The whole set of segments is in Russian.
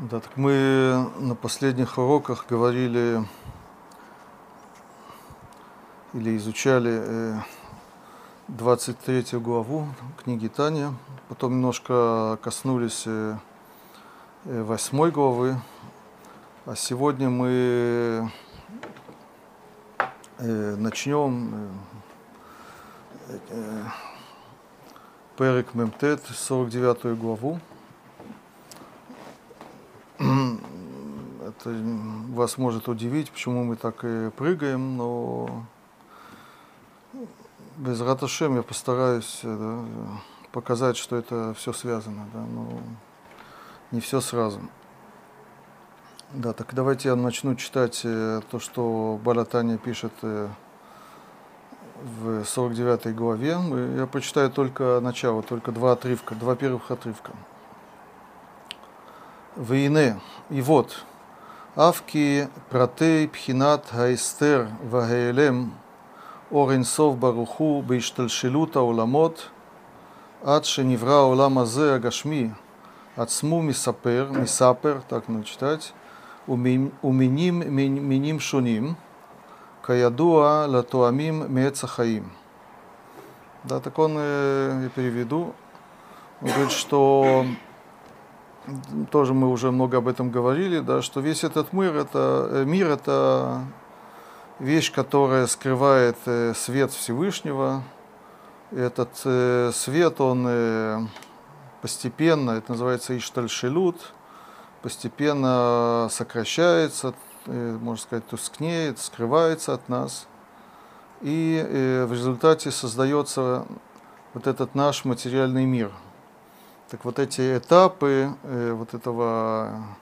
Да, так мы на последних уроках говорили или изучали 23 э, главу книги Таня, потом немножко коснулись 8 э, главы, а сегодня мы э, начнем Перек Мемтет, 49 главу. Это вас может удивить, почему мы так и прыгаем, но без раташем я постараюсь э, да, показать, что это все связано, да, но не все сразу. Да, так давайте я начну читать э, то, что Балатани пишет э, в 49 главе. Я прочитаю только начало, только два отрывка, два первых отрывка. Войны и вот, אף פרטי בחינת ההסתר וההיעלם אור אינסוף ברוך הוא בהשתלשלות העולמות עד שנברא העולם הזה הגשמי עצמו מספר, מספר, так надо читать, ומינים מינים שונים, כידוע לתואמים מעץ החיים. Да, так он, я переведу, он говорит, что тоже мы уже много об этом говорили, да, что весь этот мир это, э, мир это вещь, которая скрывает э, свет Всевышнего. Этот э, свет, он постепенно, это называется иштальшилут, постепенно сокращается, можно сказать, тускнеет, скрывается от нас. И в результате создается вот этот наш материальный мир – так вот эти этапы э, вот этого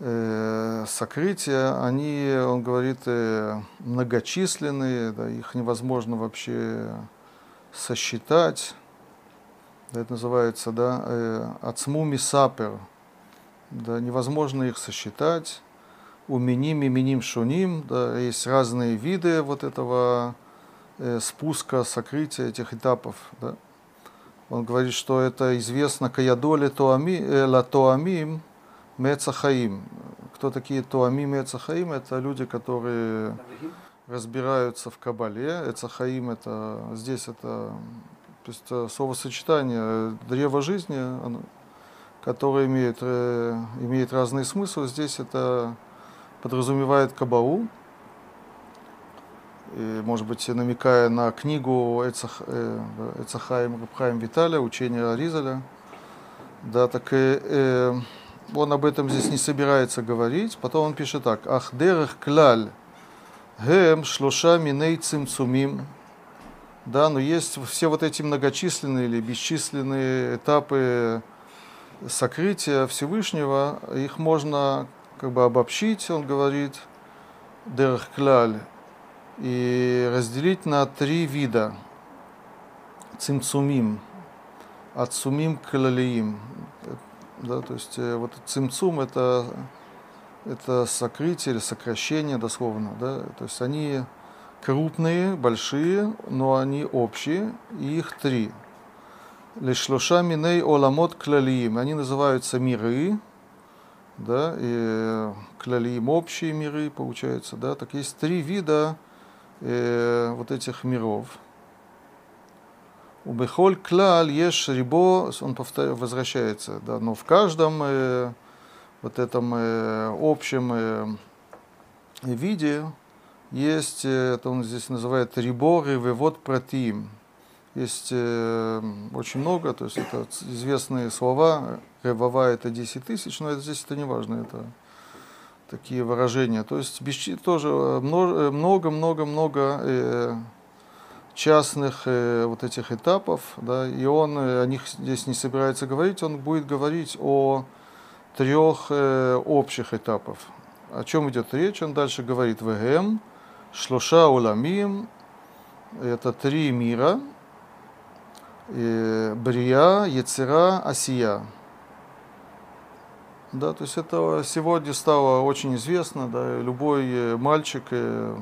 э, сокрытия, они, он говорит, э, многочисленные, да, их невозможно вообще сосчитать. Это называется, да, э, ацмуми сапер. Да, невозможно их сосчитать. Уменим и миним шуним, да, есть разные виды вот этого э, спуска, сокрытия этих этапов. Да. Он говорит, что это известно Каядоле э, Латоамим Мецахаим. Кто такие Туамим Мецахаим? Это люди, которые разбираются в Кабале. Эцахаим это здесь это то есть э, словосочетание древо жизни, которое имеет, э, имеет разные смыслы. Здесь это подразумевает Кабау и, может быть, намекая на книгу Эцах, э, Эцахаем Рабхаем Виталя, учение Аризаля. Да, так и э, он об этом здесь не собирается говорить. Потом он пишет так. Ах дерех клаль гем шлоша миней цимцумим. Да, но есть все вот эти многочисленные или бесчисленные этапы сокрытия Всевышнего, их можно как бы обобщить, он говорит, дерех клаль и разделить на три вида. Цимцумим, ацумим клалиим. Да, то есть э, вот цимцум это, это сокрытие или сокращение дословно. Да, то есть они крупные, большие, но они общие, и их три. Лишлоша миней оламот клалиим. Они называются миры, да, и клалиим общие миры, получается, да. Так есть три вида э, вот этих миров. У Бехоль Клаль ешь рибо, он повторяет, возвращается, да, но в каждом э, вот этом э, общем э, виде есть, э, это он здесь называет риборы вывод протим. Есть э, очень много, то есть это известные слова, ревова это 10 тысяч, но это, здесь это не важно, это такие выражения. То есть тоже много-много-много э, частных э, вот этих этапов, да, и он э, о них здесь не собирается говорить, он будет говорить о трех общих этапах. О чем идет речь? Он дальше говорит ВГМ, Шлоша Уламим, это три мира, Брия, Яцера, Асия. Да, то есть это сегодня стало очень известно, да, любой э, мальчик, э,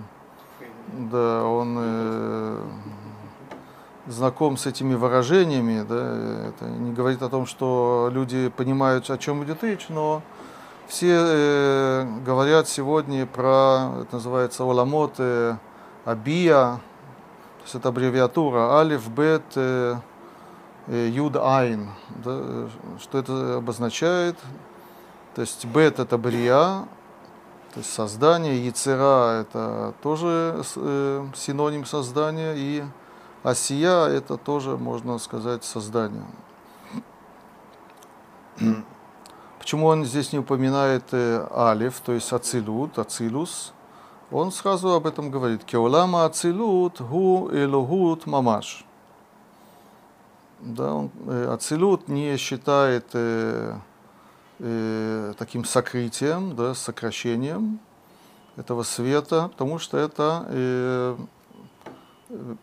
да, он э, знаком с этими выражениями, да, это не говорит о том, что люди понимают, о чем идет речь, но Все э, говорят сегодня про, это называется, оламот э, абия, то есть это аббревиатура алиф, бет, э, э, юд, айн. Да, что это обозначает? То есть бет это брия, то есть создание, яцера это тоже э, синоним создания, и асия это тоже, можно сказать, создание. Почему он здесь не упоминает э, алиф, то есть ацилут, ацилус? Он сразу об этом говорит. Кеолама ацилут гу элогут мамаш. Да, он, э, ацилут не считает э, э, таким сокрытием, да, сокращением этого света, потому что это, э, э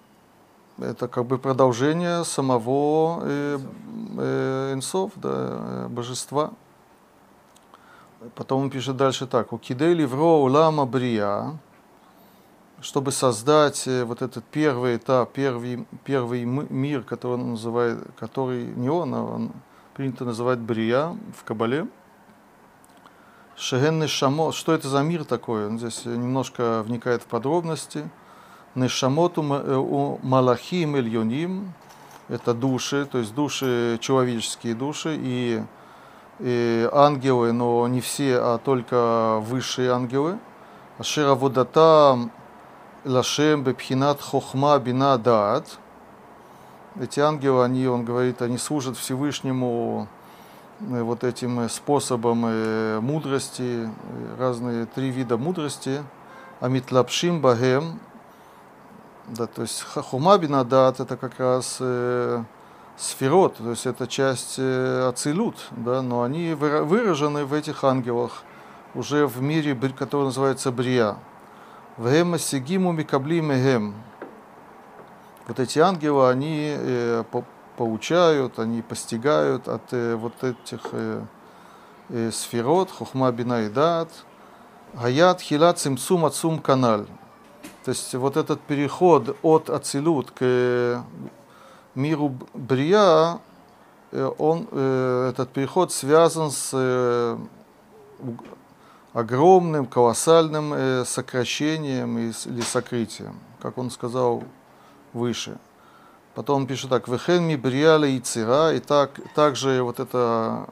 это как бы продолжение самого э, инсов, да, э, божества. Потом он пишет дальше так. У кидели вро улама брия, чтобы создать э, вот этот первый этап, первый, первый мир, который он называет, который не он, а он принято называть Брия в Кабале. Шеген Нешамот, что это за мир такой? Он здесь немножко вникает в подробности. Нешамот у Малахим Ильоним, это души, то есть души, человеческие души и, и ангелы, но не все, а только высшие ангелы. Ашера Водата Лашем Бепхинат Хохма Бина Даат – эти ангелы, они, он говорит, они служат Всевышнему э, вот этим э, способом э, мудрости, разные три вида мудрости. Амитлапшим Багем, да, то есть Хахума Бинадат это как раз э, сферот, то есть это часть э, Ацилут, да, но они выражены в этих ангелах уже в мире, который называется Брия. Вгема Сигиму Микабли Мегем вот эти ангелы, они э, получают, они постигают от э, вот этих э, э, сферот, хухма бина гаят хила цимцум ацум канал. То есть вот этот переход от ацилут к э, миру брия, э, он, э, этот переход связан с огромным, колоссальным сокращением или сокрытием. Как он сказал выше. Потом он пишет так, «Вехен ми бриаля и цира», и так, также вот это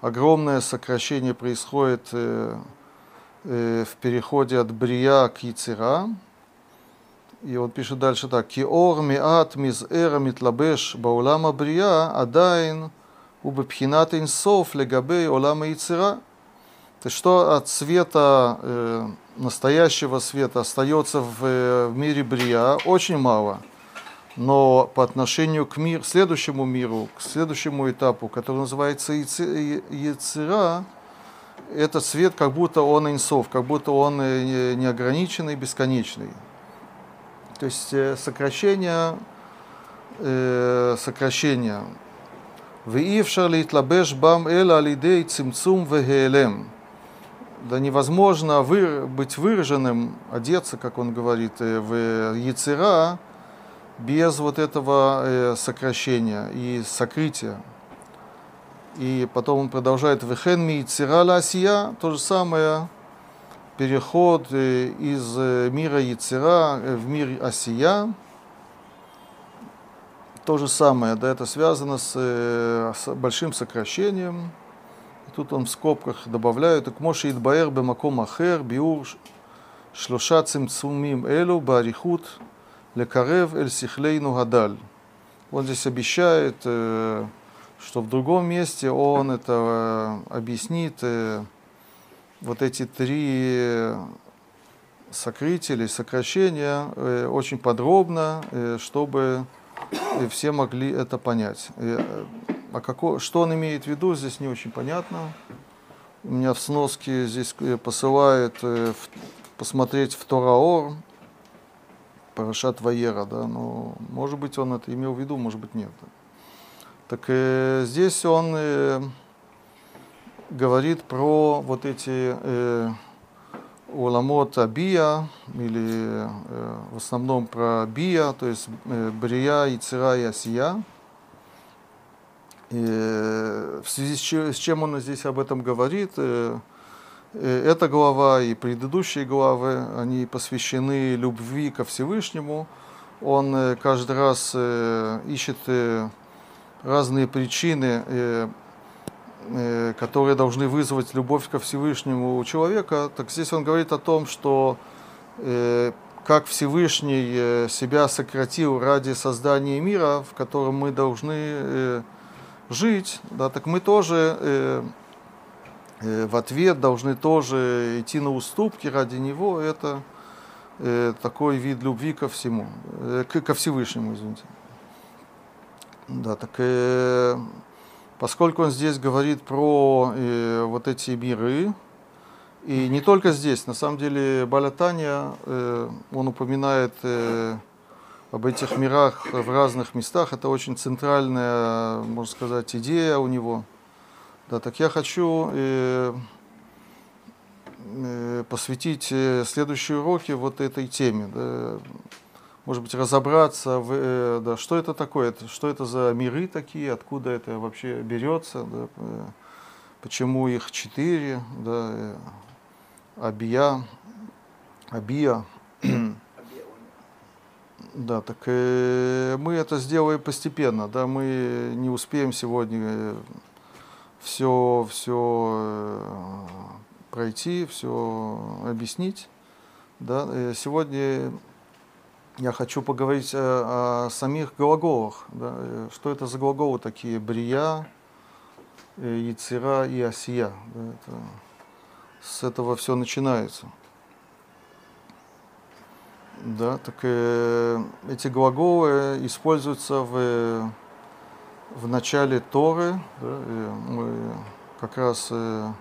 огромное сокращение происходит э, э, в переходе от брия к яцера. И он пишет дальше так, «Киор миат миз эра митлабеш баулама брия адайн убепхинат инсов легабей олама яцера». То есть что от света, э, настоящего света остается в, э, в мире брия, очень мало – но по отношению к миру, следующему миру, к следующему этапу, который называется Яцера, этот свет как будто он инсов, как будто он э, неограниченный, бесконечный. То есть э, сокращение, э, сокращение. ואי литлабеш бам эла алидей цимцум вегелем. Да невозможно вы, быть выраженным, одеться, как он говорит, в яцера, без вот этого э, сокращения и сокрытия. И потом он продолжает «Вехенми и цирала асия» то же самое, переход э, из э, мира Яцера в мир Асия, то же самое, да, это связано с, с большим сокращением. Тут он в скобках добавляет, «Так Моше Идбаэр бемаком ахер биур шлоша цимцумим элу барихут лекарев эль сихлейну гадаль. Он здесь обещает, э, что в другом месте он это э, объяснит э, вот эти три сокрытия сокращения очень подробно, чтобы все могли это понять. А како, что он имеет в виду, здесь не очень понятно. У меня в сноске здесь посылает посмотреть в Тораор, Парашат Ваера, да, но может быть он это имел в виду, может быть нет. Так э, здесь он э, говорит про вот эти э, уламот Абия, или э, в основном про Бия, то есть э, Брия, Ицера и Асия. Э, в связи с чем, с чем он здесь об этом говорит, э, эта глава и предыдущие главы, они посвящены любви ко Всевышнему. Он э, каждый раз э, ищет разные причины, которые должны вызвать любовь ко Всевышнему у человека. Так здесь он говорит о том, что как Всевышний себя сократил ради создания мира, в котором мы должны жить, да, так мы тоже Э, в ответ должны тоже идти на уступки ради него. Это э, такой вид любви ко всему, э, ко Всевышнему, извините. Да, так поскольку он здесь говорит про вот эти миры, и не только здесь, на самом деле Балятания, он упоминает об этих мирах в разных местах, это очень центральная, можно сказать, идея у него – да, так я хочу э, э, посвятить э, следующие уроки вот этой теме. Да, может быть, разобраться, в, э, да, что это такое, что это за миры такие, откуда это вообще берется, да, почему их четыре, да, э, Абия, Абия. Да, так э, мы это сделаем постепенно, да, мы не успеем сегодня э, все, все э, пройти, все объяснить. Да? Э, сегодня я хочу поговорить о, о самих глаголах. Да? Э, что это за глаголы такие? Брия, Яцера и Осия. Да? Это, с этого все начинается. Да, так э, эти глаголы используются в в начале Торы. Да, мы как раз э,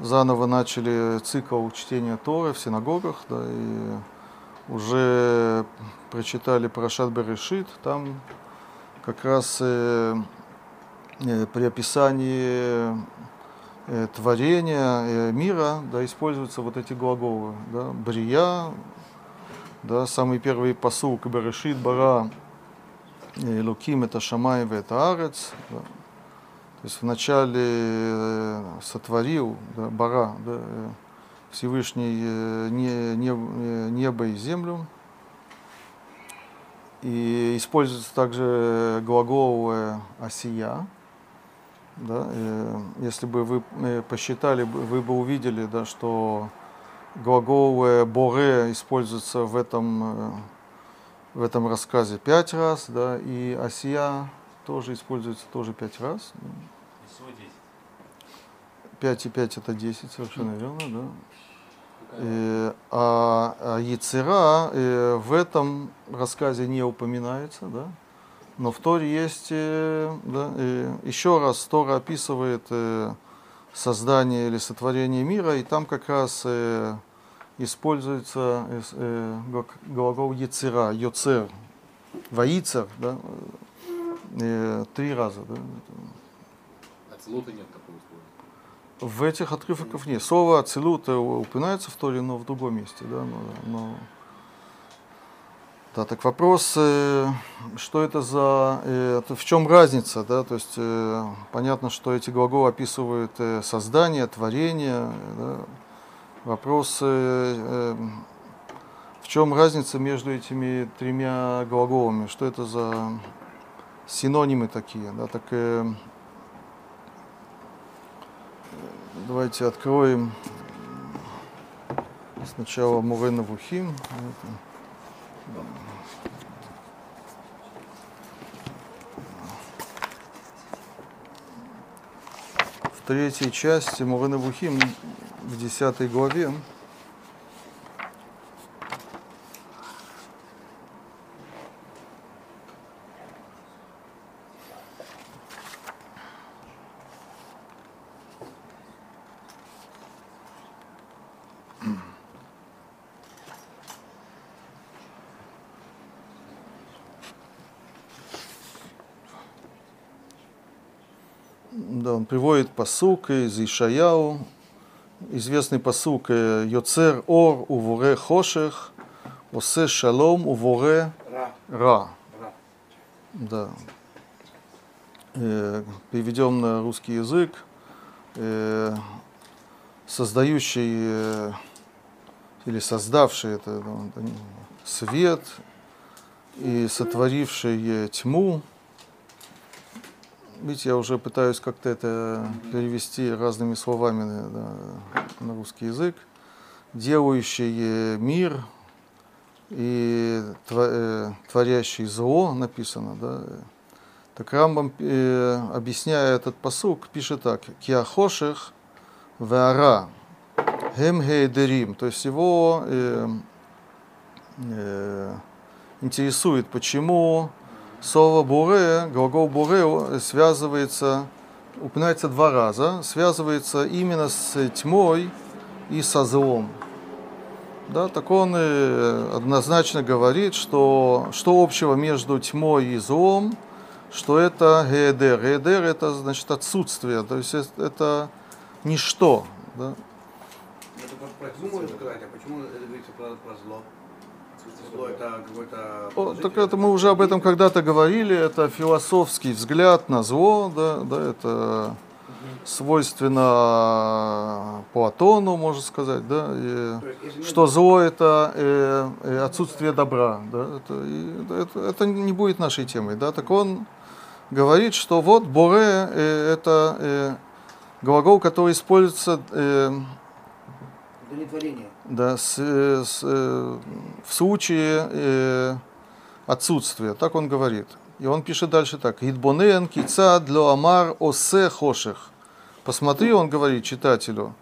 заново начали цикл чтения Торы в синагогах, да, и уже прочитали Парашат Берешит, там как раз э, э, при описании творения мира да, используются вот эти глаголы. Да, брия, да, самый первый посыл Берешит, Бара, Луким это Шамай в это Арец. Да. То есть вначале э, сотворил да, Бара, да, э, Всевышний э, не, не, небо и землю. И используется также глагол осия. Да, если бы вы посчитали, вы бы увидели, да, что глагол боре используется в этом в этом рассказе пять раз, да, и Осия тоже используется тоже пять раз. Всего. Пять и пять это десять, совершенно верно, да. И, э, а, а Яцера э, в этом рассказе не упоминается, да, но в Торе есть, э, да, э, еще раз Тора описывает создание или сотворение мира, и там как раз используется э, глагол яцера, йоцер, воицер, да, э, три раза. Да. Ацелута нет такого слова. В этих отрывках нет. Слово ацелут упоминается в Торе, но в другом месте. Да, но, но... Да, так вопрос, э, что это за, э, в чем разница, да, то есть э, понятно, что эти глаголы описывают э, создание, творение, да, Вопрос, э, в чем разница между этими тремя глаголами? Что это за синонимы такие? Да, так, э, давайте откроем сначала Мурена Вухим. В третьей части Мурена Вухим в 10 главе. Да, он приводит посук из Ишаяу, известный посук э, Йоцер Ор Увуре Хошех, Осе Шалом Увуре Ра. Да. Э, переведем на русский язык. Э, создающий или создавший это ну, свет и сотворивший тьму. Видите, я уже пытаюсь как-то это перевести разными словами да, на русский язык. Делающий мир и творящий зло написано, да, так Рамбам, э, объясняя этот посук, пишет так. Киахоших вара хем гейдерим. То есть его э, э, интересует, почему слово буре, глагол буре связывается, упоминается два раза, связывается именно с тьмой и со злом. Да, так он э, однозначно говорит, что что общего между тьмой и злом – что это гедер. Гедер это значит отсутствие, то есть это ничто. Да? Это про тьму можно сказать, а почему это говорится про, про зло? Зло это какой-то... Так это мы уже об этом когда-то говорили, это философский взгляд на зло, да, да, это свойственно Платону, можно сказать, да, и что зло это э, э, отсутствие добра, да, это, и, это, это не будет нашей темой, да, так он говорит, что вот боре э, это э, глагол, который используется э, да, с, э, с, э, в случае э, отсутствия. Так он говорит. И он пишет дальше так. Идбонен кица для амар осе хоших. Посмотри, он говорит читателю,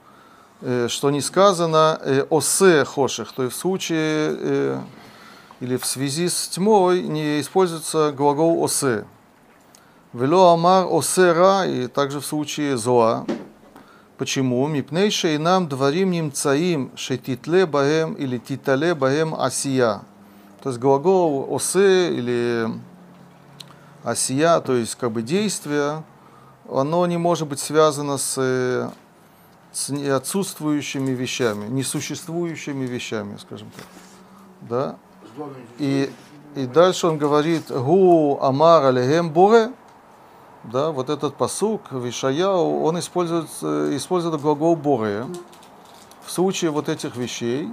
э, что не сказано э, осе хоших, то есть в случае э, или в связи с тьмой не используется глагол осе. Вело амар осера, и также в случае зоа. Почему? Мипнейша и нам дворим немцаим шетитле баем или титале баем асия. То есть глагол осе или асия, то есть как бы действие, оно не может быть связано с, с отсутствующими вещами, несуществующими вещами, скажем так. Да? И, и дальше он говорит, гу амар алехем буре, да, вот этот посук Вишаяу, он использует, использует глагол боре в случае вот этих вещей.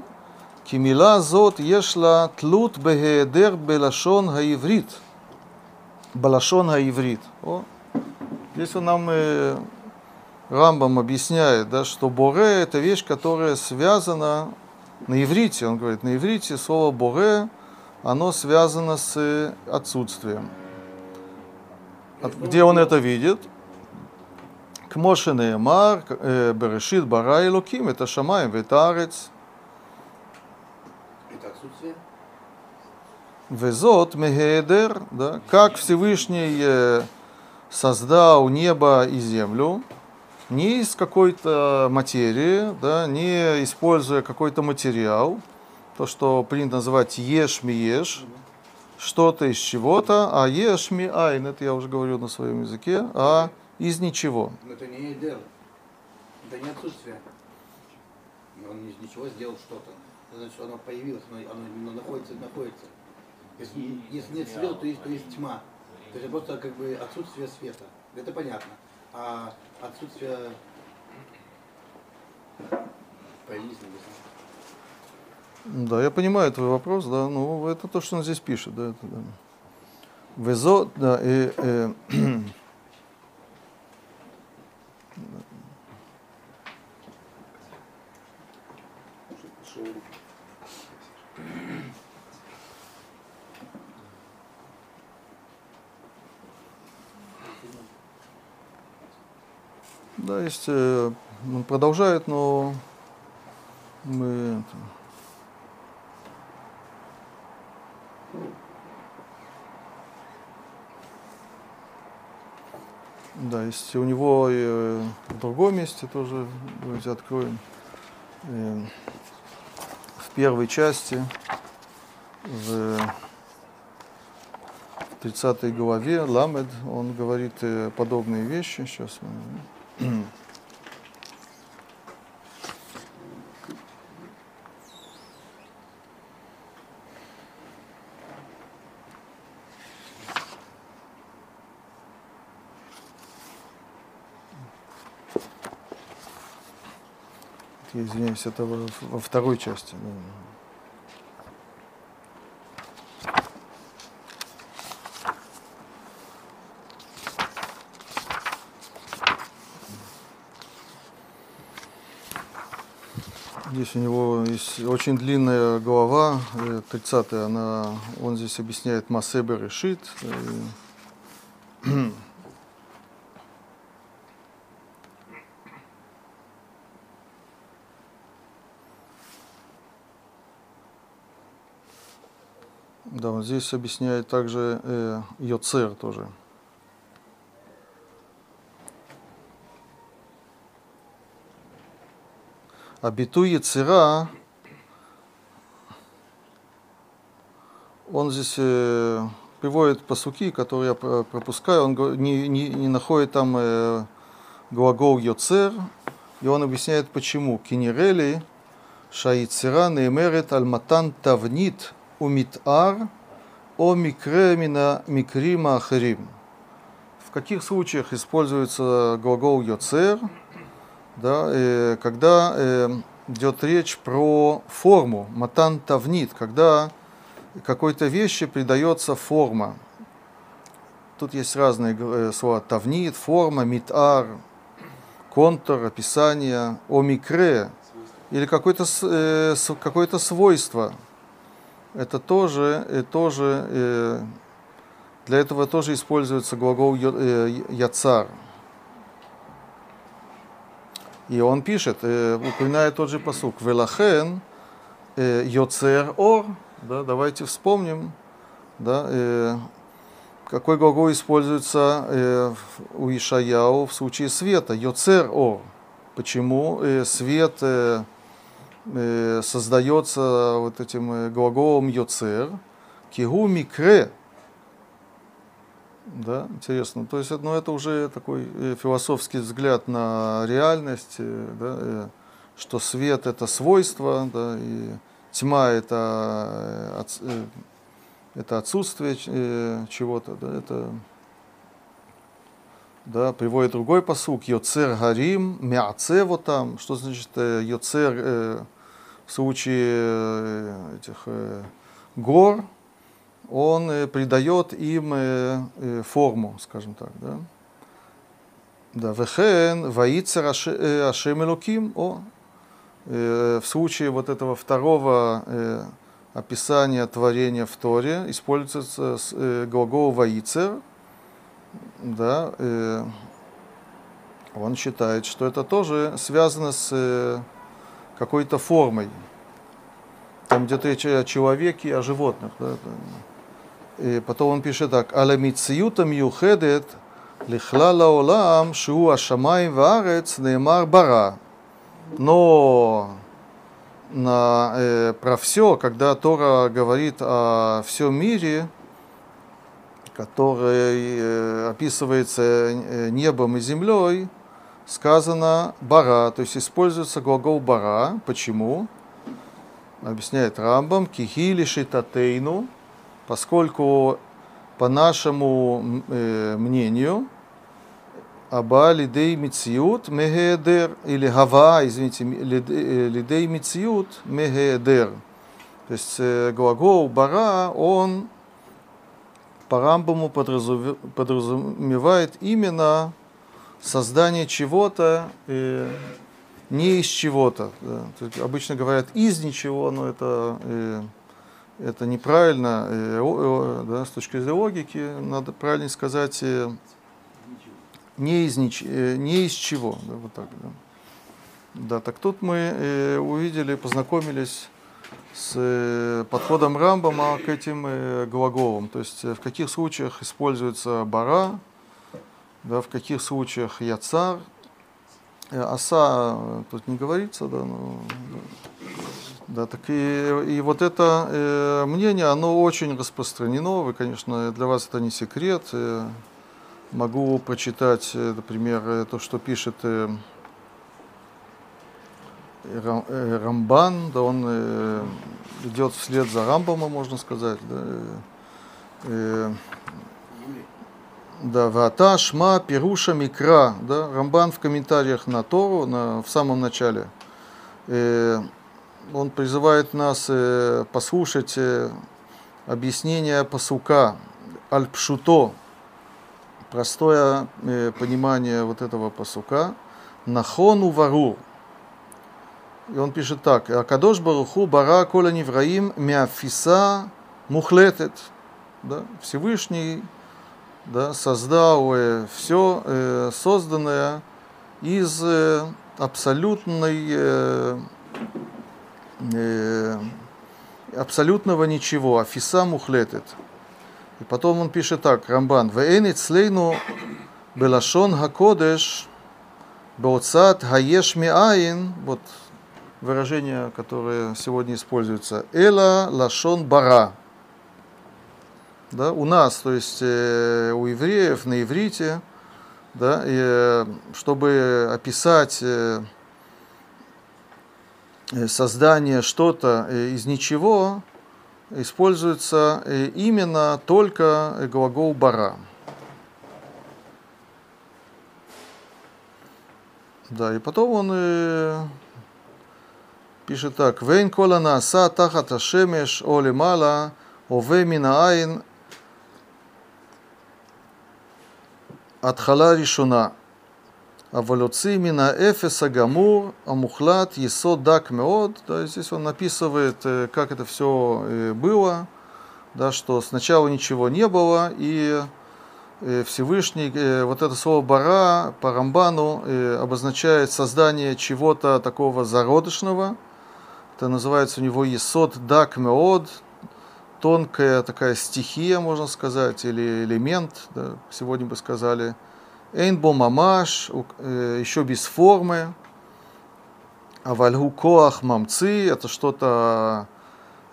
Кимила зот ешла тлут бегедер белашон хаиврит. Балашон хаиврит. О, здесь он нам э, Рамбам объясняет, да, что боре это вещь, которая связана на иврите. Он говорит, на иврите слово боре, оно связано с отсутствием. От, где он это видит? К Моше Неймар, э, Берешит, Бара и Луким, это Шамай витарец Арец. Это? Везот, Мегедер, да, как Всевышний э, создал небо и землю, не из какой-то материи, да, не используя какой-то материал, то, что принято называть еш-ми-еш, что-то из чего-то, а ешми айн, это я уже говорю на своем языке, а из ничего. Но это не едер, это не отсутствие. Он из ничего сделал что-то. Значит, оно появилось, оно, оно находится, находится. Если, если нет света, то есть, то есть тьма. То есть просто как бы отсутствие света. Это понятно. А отсутствие появились небеса. Да, я понимаю твой вопрос, да, ну это то, что он здесь пишет, да, это, да. Везо, да, и, э, Да, есть, э, он продолжает, но мы... Да, есть у него и э, в другом месте тоже, давайте откроем. Э, в первой части, в 30 главе, Ламед, он говорит э, подобные вещи. Сейчас мы... я извиняюсь, это во, во второй части. Да. Здесь у него есть очень длинная глава, 30 она, он здесь объясняет Масебе решит. Да, он здесь объясняет также э, Йоцер тоже. А биту Яцера, он здесь э, приводит посуки, которые я пропускаю, он не, не, не находит там э, глагол Йоцер, и он объясняет почему. Кинерели шаицера неемерет альматан тавнит умитар о микремина микрима ахарим. В каких случаях используется глагол йоцер – да, э, когда э, идет речь про форму, матан тавнит, когда какой-то вещи придается форма. Тут есть разные э, слова тавнит, форма, митар, контур, описание, омикре или какое-то э, какое свойство. Это тоже, э, тоже э, для этого тоже используется глагол яцар. И он пишет, э, упоминает тот же посук, «Велахен э, йоцер ор». Да, давайте вспомним, да, э, какой глагол используется э, у Ишаяу в случае света. Йоцер ор. Почему э, свет э, э, создается вот этим э, глаголом йоцер? Кигу микре – да, интересно. То есть, ну, это уже такой э, философский взгляд на реальность, э, да, э, что свет это свойство, да, и тьма это, это отсутствие чего-то, да, это да, приводит другой посук, Йоцер Гарим, Мяце вот там, что значит Йоцер э, в случае этих э, гор, он э, придает им э, э, форму, скажем так, да. Да, вехен, ваицер ашем элоким, о, в случае вот этого второго описания творения в Торе используется глагол ваицер, да, он считает, что это тоже связано с какой-то формой. Там где-то речь о человеке о животных. Да, и потом он пишет так, «Аля мициюта миюхедет лихлала олам шу ашамаем ваарец неймар бара». Но на, э, про все, когда Тора говорит о всем мире, который э, описывается э, небом и землей, сказано бара, то есть используется глагол бара. Почему? Объясняет Рамбам, кихили шитатейну, поскольку по нашему э, мнению Аба лидей мициют мегедер или гава, извините, лидей мициют мегедер. То есть глагол бара, он по Рамбаму подразумевает именно создание чего-то э, не из чего-то. Да. Обычно говорят из ничего, но это э, это неправильно, э, э, да, с точки зрения логики, надо правильно сказать э, не из, нич, не из чего. Да, вот так, да. да, так тут мы увидели, познакомились с подходом Рамбама к этим глаголам. То есть в каких случаях используется бара, да, в каких случаях яцар. Оса тут не говорится, да, но да, так и, и вот это э, мнение, оно очень распространено. Вы, конечно, для вас это не секрет. Э, могу прочитать, э, например, э, то, что пишет э, э, Рамбан, да, он э, идет вслед за Рамбамом, можно сказать. Да, э, да, Вата, Шма, Перуша, Микра, да, Рамбан в комментариях на Тору, на, в самом начале – э, он призывает нас э, послушать э, объяснение посука Аль-Пшуто, простое э, понимание вот этого посука, Нахону вару. И он пишет так, Акадош Баруху бара кола невраим мяфиса мухлетет. Да? Всевышний да, создал все э, созданное из э, абсолютной э, э, абсолютного ничего, афиса мухлетет. И потом он пишет так, Рамбан, «Вэйн слейну белашон хакодеш бауцат хаеш миаин», вот выражение, которое сегодня используется, «эла лашон бара». Да, у нас, то есть э, у евреев на иврите, да, и, э, чтобы описать э, э создание что-то э, из ничего, используется именно только глагол бара. Да, и потом он пишет так. Вейн кола нааса тахат ашемеш о лемала ове минаайн התחלה ראשונה, אבל הוציא מן האפס הגמור, המוחלט, יסוד дак меод. Да, здесь он написывает, как это все было, да, что сначала ничего не было, и Всевышний, вот это слово бара по Рамбану обозначает создание чего-то такого зародышного. это называется у него есод дак меод, тонкая такая стихия, можно сказать, или элемент, да, сегодня бы сказали. Эйнбо мамаш, еще без формы. Авальгу коах мамцы, это что-то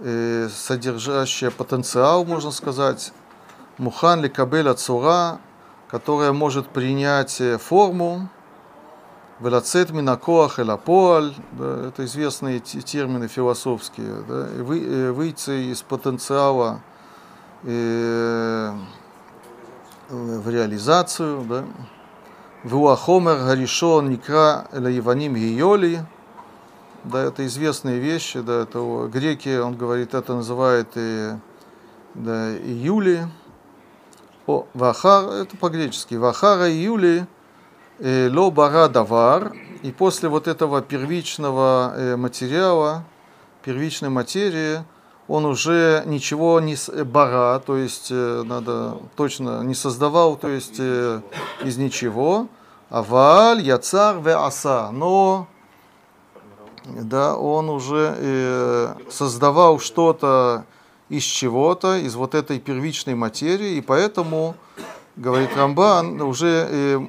э, содержащее потенциал, можно сказать. Мухан ли кабеля цура, которая может принять э, форму. Велацет минакоах элапоаль, да, это известные термины философские, да, вы, э, выйти из потенциала э, в реализацию. Да. Вуахомер Гаришон Никра Лаиваним Гиоли. Да, это известные вещи, да, это греки, он говорит, это называют и, да, июли. О, вахар, это по-гречески. Вахара июли Э, ло бара давар, и после вот этого первичного э, материала, первичной материи, он уже ничего не э, бара, то есть надо точно не создавал, то есть из ничего. Аваль, яцар, ве аса. Но да, он уже создавал что-то из чего-то, из вот этой первичной материи, и поэтому, говорит Рамбан, уже Э,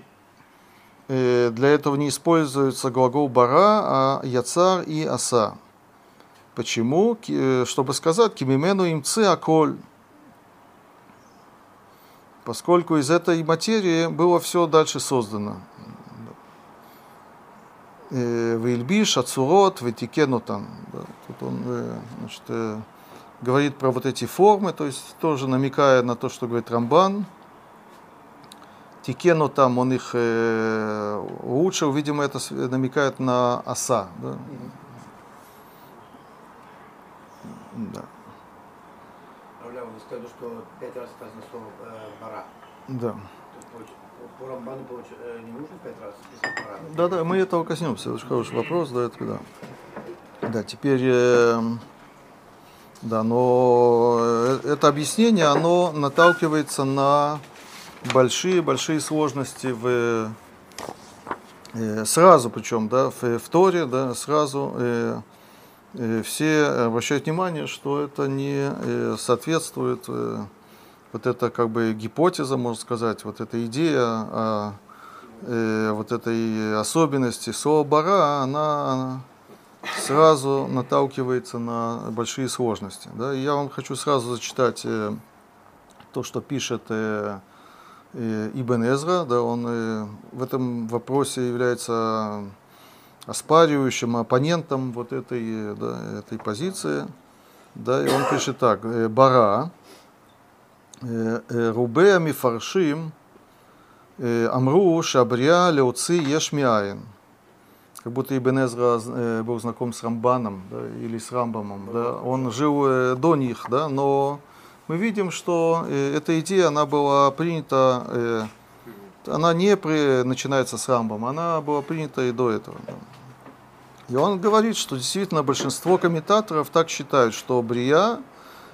для этого не используется глагол бара, а яцар и аса. Почему? Э, чтобы сказать, кимимену имцы аколь. Поскольку из этой материи было все дальше создано. Э, Вильбиш, Ацурот, Ветикенутан. Тут он значит, говорит про вот эти формы, то есть тоже намекая на то, что говорит Рамбан – Тикену там, он их э, улучшил, видимо, это намекает на оса. Да? Да. Равля, вы сказали, что пять раз сказано слово э, бара. Да. По Рамбану э, не нужно пять раз? Да, да, мы этого коснемся. Очень хороший вопрос, да, это да. Да, теперь, э, да, но э, это объяснение, оно наталкивается на большие-большие сложности в э, сразу, причем, да, в, в Торе, да, сразу э, э, все обращают внимание, что это не э, соответствует э, вот эта как бы гипотеза, можно сказать, вот эта идея о э, вот этой особенности слова бара, она, она сразу наталкивается на большие сложности. Да? Я вам хочу сразу зачитать э, то, что пишет э, Ибн Эзра, да, он э, в этом вопросе является оспаривающим оппонентом вот этой, да, этой позиции. Да, и он пишет так, «Э, Бара, э, Рубея мифаршим, Амру шабрия леуци еш миаин. как будто Ибн Эзра э, был знаком с Рамбаном да, или с Рамбамом. Да. Он жил э, до них, да, но мы видим, что э, эта идея, она была принята, э, она не при, начинается с Рамбом, она была принята и до этого. И он говорит, что действительно большинство комментаторов так считают, что Брия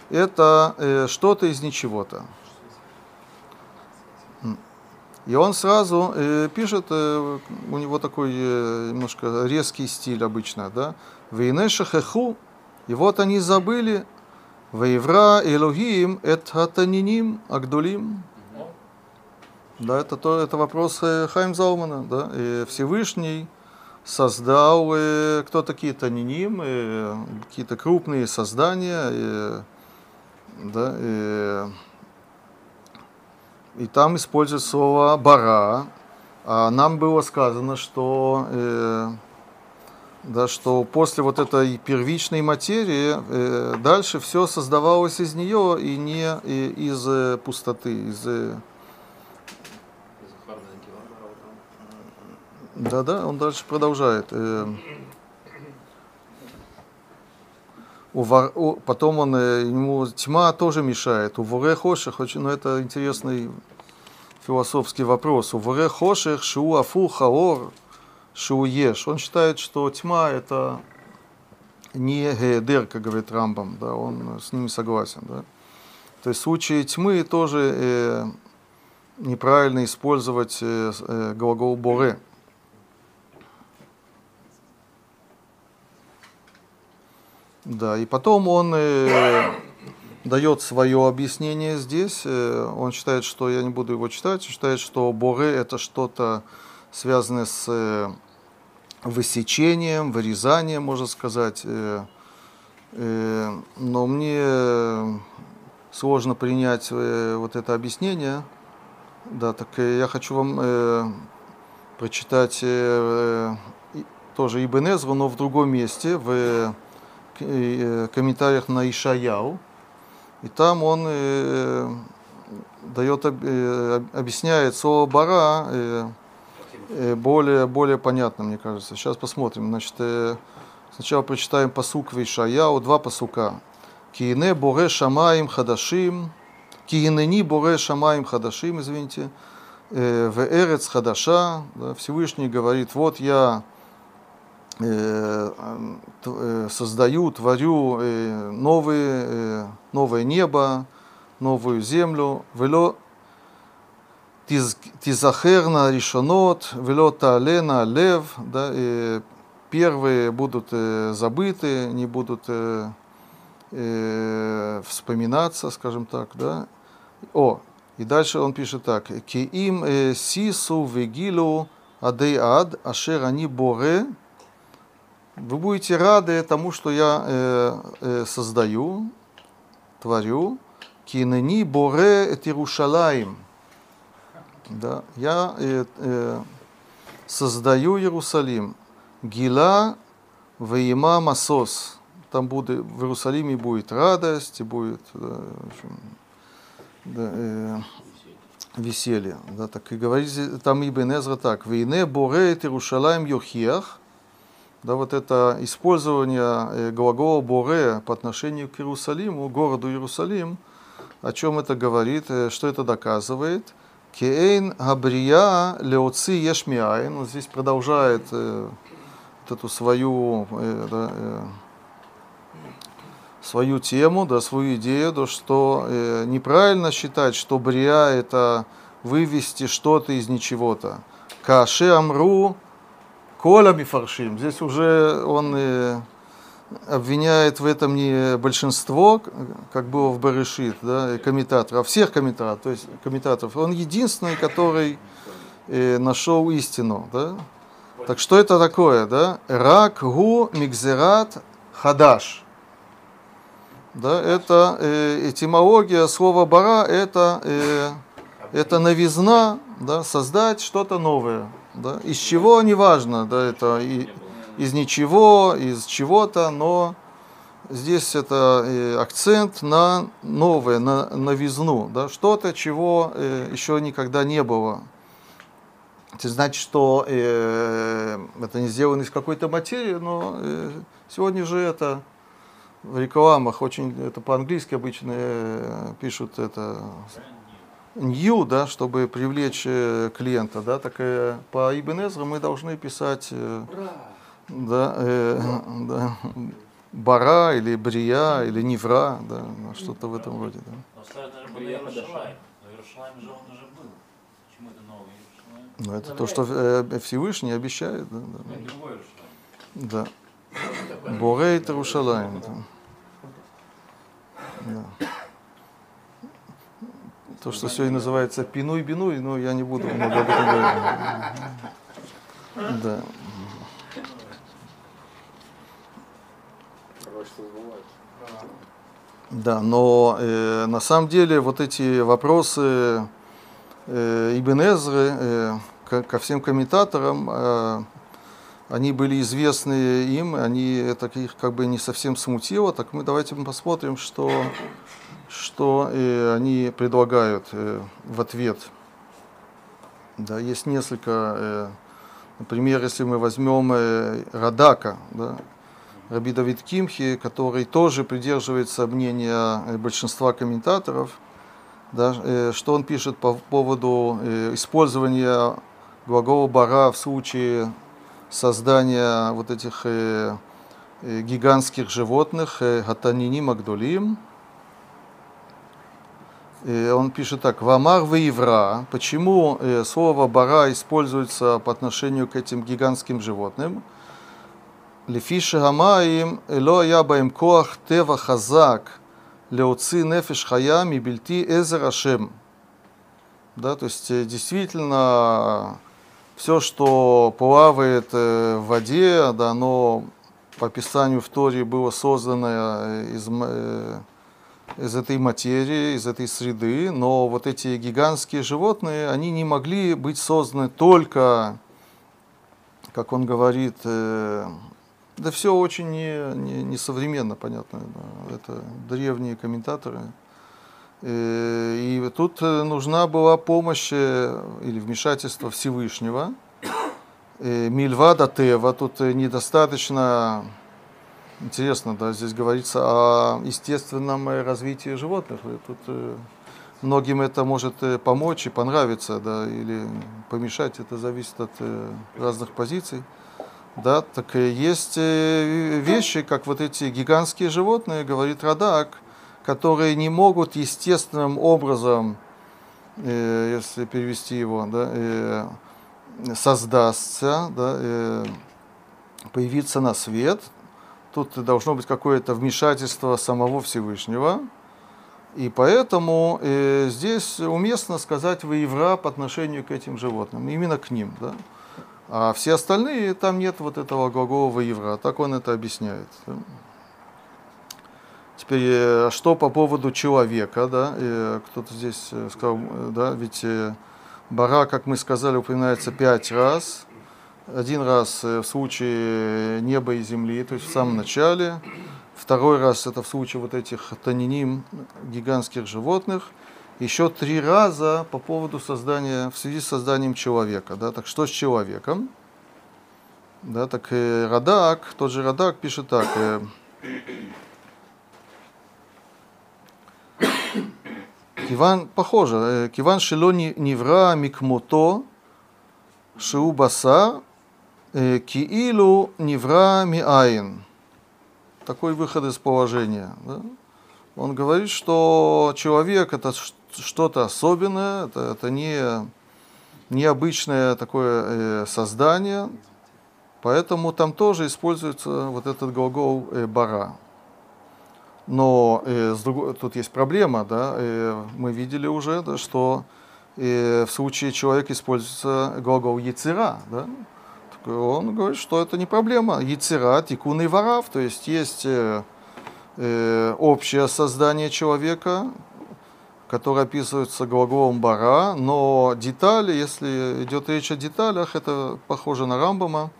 это э, что-то из ничего-то. И он сразу пишет, у него такой немножко резкий стиль обычно, да, «Вейнеша хеху», и вот они забыли, «Вейвра Элогим эт хатаниним агдулим». Да, это, то, это вопрос Хайм Заумана, да, и Всевышний создал, э, кто такие таниним, э, какие-то крупные создания, э, да, э, и там используют слово бара. А нам было сказано, что, э, да, что после вот этой первичной материи э, дальше все создавалось из нее и не и, из э, пустоты, из э, Да-да, он дальше продолжает. Э, потом он, э, ему тьма тоже мешает. У воре хоших, но ну, это интересный философский вопрос. У воре хоших шу афу хаор шу еш. Он считает, что тьма это не гедер, как говорит Рамбам, да, он с ними согласен. Да. То есть в случае тьмы тоже э, неправильно использовать э, э, глагол боре. Да, и потом он э, дает свое объяснение здесь. Э, он считает, что я не буду его читать, считает, что Боре это что-то связанное с э, высечением, вырезанием, можно сказать. Э, э, но мне сложно принять э, вот это объяснение. Да, так я хочу вам прочитать тоже Ибн но в другом месте, в комментариях на Ишаяу, и там он дает, объясняет слово бара более, более понятно, мне кажется. Сейчас посмотрим. Значит, э, сначала прочитаем посук в Ишаяу, два посука. Киине боре шамаим хадашим, киинени боре шамаим хадашим, извините, э, в эрец хадаша, да, Всевышний говорит, вот я Э, э, создаю, творю э, новые, новое небо, новую землю. Вело тизахерна решонот, вело таалена лев, да, и первые будут забыты, не будут вспоминаться, скажем так, да. О, и дальше он пишет так. Ки им сису вегилу адей ад, ашер они боре, вы будете рады тому, что я э, э, создаю, творю. Кинени боре эт Иерушалаем. Да, я э, э, создаю Иерусалим. Гила вейма масос. Там будет, в Иерусалиме будет радость, и будет да, в общем, да, э, веселье. Да, так и говорит там Ибн Эзра так. Вейне боре эт Иерушалаем йохиах да, вот это использование э, глагола «боре» по отношению к Иерусалиму, городу Иерусалим, о чем это говорит, э, что это доказывает. Кейн Габрия Леоци Ешмиайн, он здесь продолжает э, вот эту свою, э, да, э, свою тему, да, свою идею, да, что э, неправильно считать, что Брия это вывести что-то из ничего-то. Каши Амру Коля Мифаршим. Здесь уже он и обвиняет в этом не большинство, как было в Барышит, да, комментаторов, а всех комментаторов, то есть комментаторов. Он единственный, который э, нашел истину. Да? Так что это такое? Да? Рак гу мигзерат хадаш. Да, это э, этимология слова бара, это, э, это новизна, да, создать что-то новое. Да? Из чего, неважно, да, это и, из ничего, из чего-то, но здесь это э, акцент на новое, на новизну, да, что-то, чего э, еще никогда не было. Это значит, что э, это не сделано из какой-то материи, но сегодня же это в рекламах очень, это по-английски обычно пишут это new, да, чтобы привлечь клиента, да, так по Ибн мы должны писать э, да, э, да, бара или брия или невра, да, ну, что-то в этом роде. Да. Но даже Иерушалайм. Но Иерушалайм же он уже был. Почему это новый Иерушалайм? Ну, это то, что э, Всевышний обещает. Да, да, Нет, другой Иерушалайм. да. Борейт Рушалаем. Да. Да. То, что сегодня называется пинуй-бинуй, но я не буду много об этом говорить. Да. Пророчество сбывается. Да, но э, на самом деле вот эти вопросы э, Ибн э, ко, ко всем комментаторам, э, они были известны им, они это их как бы не совсем смутило. Так мы давайте посмотрим, что, что э, они предлагают э, в ответ. Да, есть несколько, э, например, если мы возьмем э, Радака, да, Раби Давид Кимхи, который тоже придерживается мнения э, большинства комментаторов, да, э, что он пишет по поводу э, использования глагола бара в случае создания вот этих гигантских животных, гатанини магдулим. Он пишет так, «Вамар ваивра». Почему слово «бара» используется по отношению к этим гигантским животным? לפי שהמים לא היה בהם כוח טבע חזק להוציא נפש חיה מבלתי עזר השם. Да, то есть э, действительно все, что плавает э, в воде, да, оно по описанию в Торе было создано э, из, м- э, из этой материи, из этой среды, но вот эти гигантские животные, они не могли быть созданы только, как он говорит, э, да все очень не, не, не понятно. Это древние комментаторы. Э, И тут э, нужна была помощь э, или вмешательство Всевышнего. Мильвада Тева, тут недостаточно, интересно, да, здесь говорится о естественном развитии животных. И Тут многим это может помочь и понравиться, да, или помешать, это зависит от разных позиций. Да, так и есть э, вещи, как вот эти гигантские животные, говорит Радак, которые не могут естественным образом, э, если перевести его, да, э, создастся, да, э, появиться на свет. Тут должно быть какое-то вмешательство самого Всевышнего. И поэтому э, здесь уместно сказать «воевра» по отношению к этим животным, именно к ним. Да? А все остальные, там нет вот этого глагола «воевра», так он это объясняет. Теперь, э, что по поводу человека, да, э, кто-то здесь э, сказал, да, ведь бара, как мы сказали, упоминается пять раз. Один раз в случае неба и земли, то есть в самом начале. Второй раз это в случае вот этих таниним, гигантских животных еще три раза по поводу создания, в связи с созданием человека. Да? Так что с человеком? Да, так э, Радак, тот же Радак пишет так. Э, Киван, похоже, э, Киван Шило Невра Микмото Шиубаса э, Киилу Невра Миаин. Такой выход из положения. Да? Он говорит, что человек это что что-то особенное, это, это не необычное такое э, создание, поэтому там тоже используется вот этот глагол э, бара. Но э, с другой- тут есть проблема, да, э, мы видели уже, да, что э, в случае человека используется глагол яцера, да, он говорит, что это не проблема. Яцера, тикун и варав, то есть есть э, э, общее создание человека, которое описывается глаголом бара, но детали, если идет речь о деталях, это похоже на Рамбама,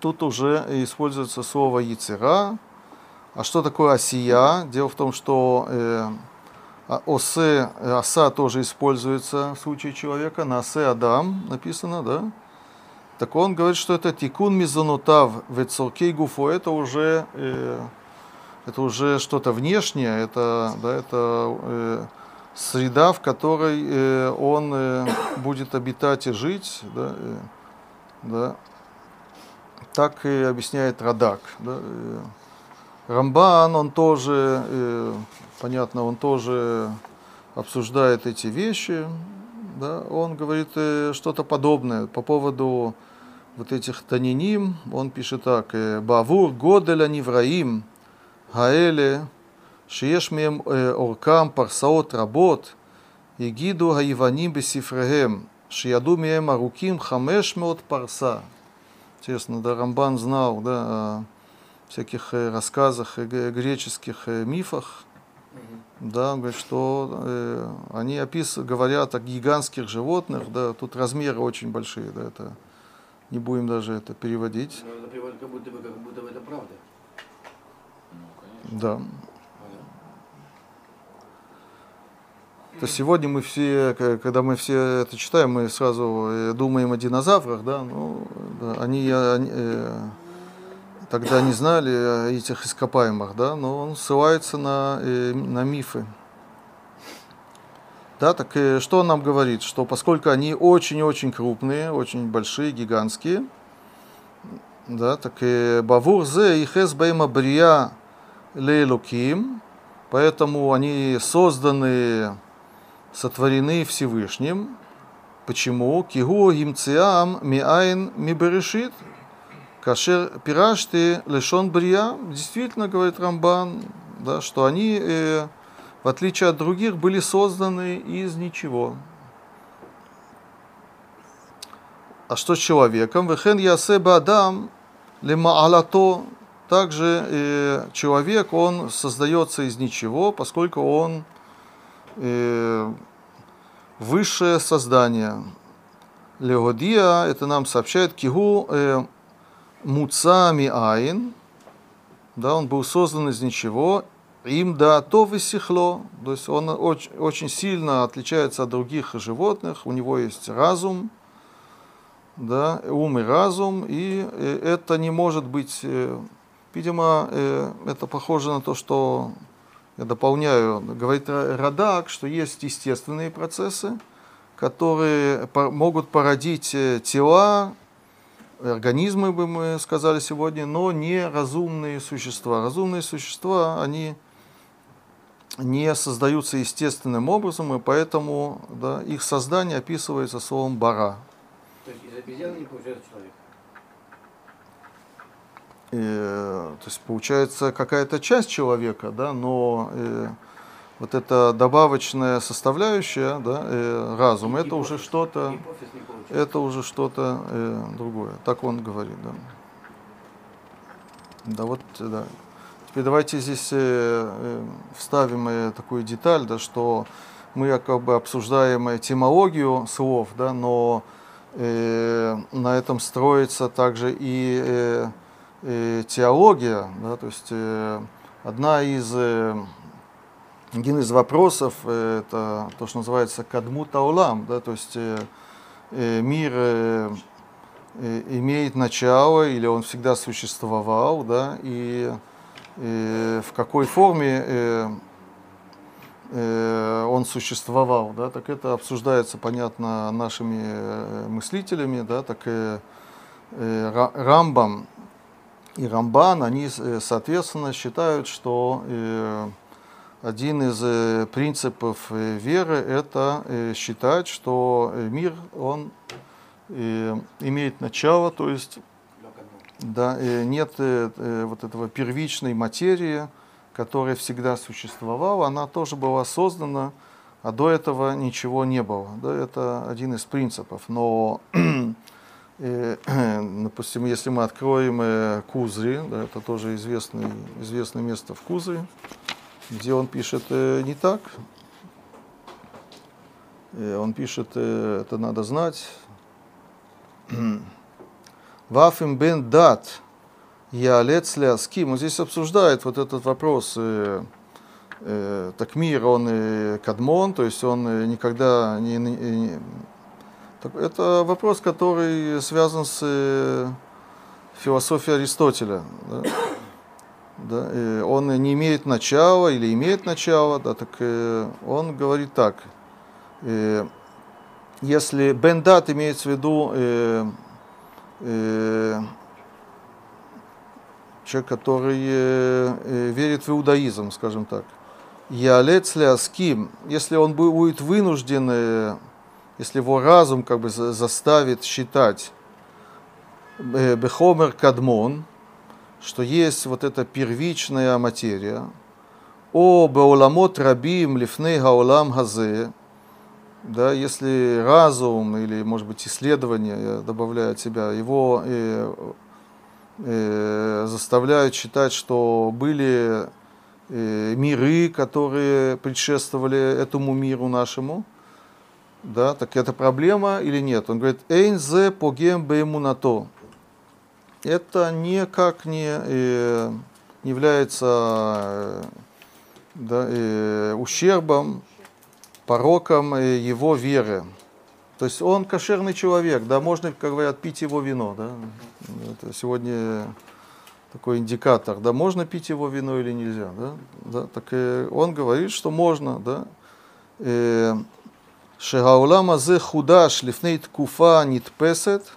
тут уже используется слово яцера, а что такое осия? Дело в том, что э, А осе, оса тоже используется в случае человека, на осе Адам написано, да? Так он говорит, что это тикун мизанутав вецоркей гуфо, это уже, э, это уже что-то внешнее, это, да, это э, среда, в которой э, он э, будет обитать и жить, да, э, да. так и объясняет Радак. Да, э. Рамбан, он тоже, э, понятно, он тоже обсуждает эти вещи, да, он говорит э, что-то подобное по поводу вот этих таниним, он пишет так, э, Бавур годеля невраим, хаэле, שיש מהם אורכם פרסאות רבות, הגידו היוונים בספריהם, שידעו מהם ארוכים 500 парса. Интересно, да, Рамбан знал, да, о всяких рассказах, греческих мифах, да, он говорит, что э, они опис, говорят о гигантских животных, да, тут размеры очень большие, да, это не будем даже это переводить. Но это приводит как будто бы, как будто бы это правда. Да. То сегодня мы все, когда мы все это читаем, мы сразу э, думаем о динозаврах, да, ну, да, они, э, они, э, тогда не знали о этих ископаемых, да, но он ссылается на, э, на мифы. Да, так э, что он нам говорит? Что поскольку они очень-очень крупные, очень большие, гигантские, да, так и Бавур зе и хес брия лейлуким, поэтому они созданы, сотворены Всевышним. Почему? Кигу гимциам миайн миберешит. Кашер пирашты лешон брия. Действительно, говорит Рамбан, да, что они, э, в отличие от других, были созданы из ничего. А что с человеком? Вехен ясеба адам лемаалато. Также э, человек, он создается из ничего, поскольку он э, высшее создание. Леодия, это нам сообщает, кигу э, муцами айн, да, он был создан из ничего, им да то высехло, то есть он очень, очень сильно отличается от других животных, у него есть разум, да, ум и разум, и э, это не может быть, э, видимо, э, это похоже на то, что я дополняю, говорит Ра- Радак, что есть естественные процессы, которые могут породить э, тела, организмы, бы мы сказали сегодня, но не разумные существа. Разумные существа, они не создаются естественным образом, и поэтому да, их создание описывается словом «бара». То есть из обезьяны не получается человек. Э, то есть получается какая-то часть человека, да, но э, вот эта добавочная составляющая, да, э, разум, это уже что-то, это уже что-то э, другое. Так он говорит, да. Да, вот, э, да. Теперь давайте здесь э, э, вставим э, такую деталь, да, что мы как бы обсуждаем этимологию слов, да, но э, на этом строится также и э, э, теология, да, то есть э, одна из э, один из вопросов это то, что называется кадмут аулам, да, то есть мир имеет начало или он всегда существовал, да, и в какой форме он существовал, да, так это обсуждается, понятно, нашими мыслителями, да, так и Ра- Рамбам и Рамбан, они, э, соответственно, считают, что э, один из э, принципов веры это считать, что мир он имеет начало, то есть да, нет вот этого первичной материи, которая всегда существовала, она тоже была создана, а до этого ничего не было. Да, это один из принципов. Но, э, допустим, если мы откроем э, Кузри, да, это тоже известный, известное место в Кузре, где он пишет э, не так. Он пишет, э, это надо знать, Вафим бен дат Ялец Ляским. Он здесь обсуждает вот этот вопрос, э, э, так мир, он э, кадмон, то есть он никогда не... не- это вопрос, который связан с э, философией Аристотеля. Да? Да, э, он не имеет начала или имеет начало, да, так э, он говорит так. э, если Бендат имеется в виду э, э, человек, который э, э, верит в иудаизм, скажем так. Ялец Аским, если он бу- будет вынужден, э, если его разум как бы за- заставит считать э, Бехомер Кадмон, что есть вот эта первичная материя, о Беоламот Рабим Лифней Гаолам Хазе, да, если разум или, может быть, исследование, я добавляю от себя, его э, э, заставляют считать, что были э, миры, которые предшествовали этому миру нашему, да, так это проблема или нет? Он говорит, «Эйнзе погем беймунато». Это никак не э, является э, да, э, ущербом, пороком э, его веры. То есть он кошерный человек, да, можно, как говорят, пить его вино, да. Это сегодня такой индикатор, да, можно пить его вино или нельзя, да. да так э, он говорит, что можно, да. Э, שהעולם הזה חודש לפני תקופה נתפסת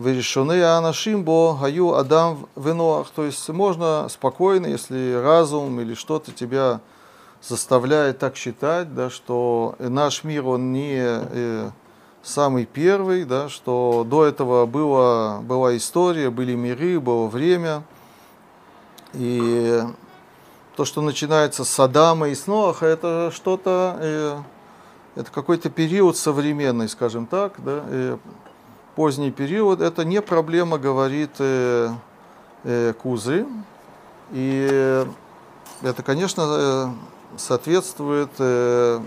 וראשוני האנשים бо היו אדם ונוח. То есть можно спокойно, если разум или что-то тебя заставляет так считать, да, что наш мир, он не э, самый первый, да, что до этого было, была история, были миры, было время. И то, что начинается с Адама и с Ноаха, это что-то, э, это какой-то период современный, скажем так, да, э, поздний период, это не проблема, говорит э, э, Кузы. И это, конечно, э, соответствует э,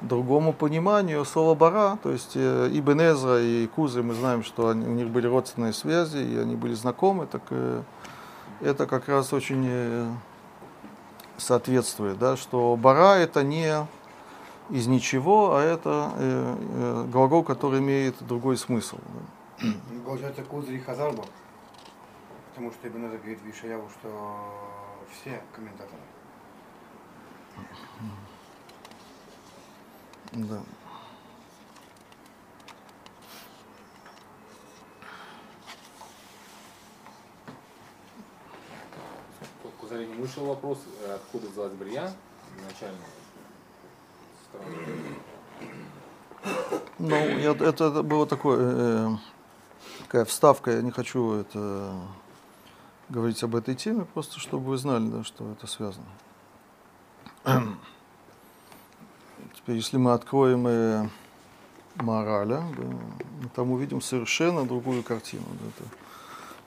другому пониманию слова бара, то есть э, Ибн Эзра и Кузы, мы знаем, что они, у них были родственные связи, и они были знакомы, так э, это как раз очень э, соответствует, да, что бара это не из ничего, а это э, э, глагол, который имеет другой смысл. Ну, Получается, Кузри Хазарба. Потому что Ибн говорит в Ишаяву, что все комментаторы. Да. Тут к Кузаре не вышел вопрос, э, откуда взялась Брия изначально. Странно. Ну, я, это, было такое, э, такая вставка, я не хочу это говорить об этой теме, просто чтобы вы знали, да, что это связано. Теперь, если мы откроем э, мораля, да, мы там увидим совершенно другую картину. да, это-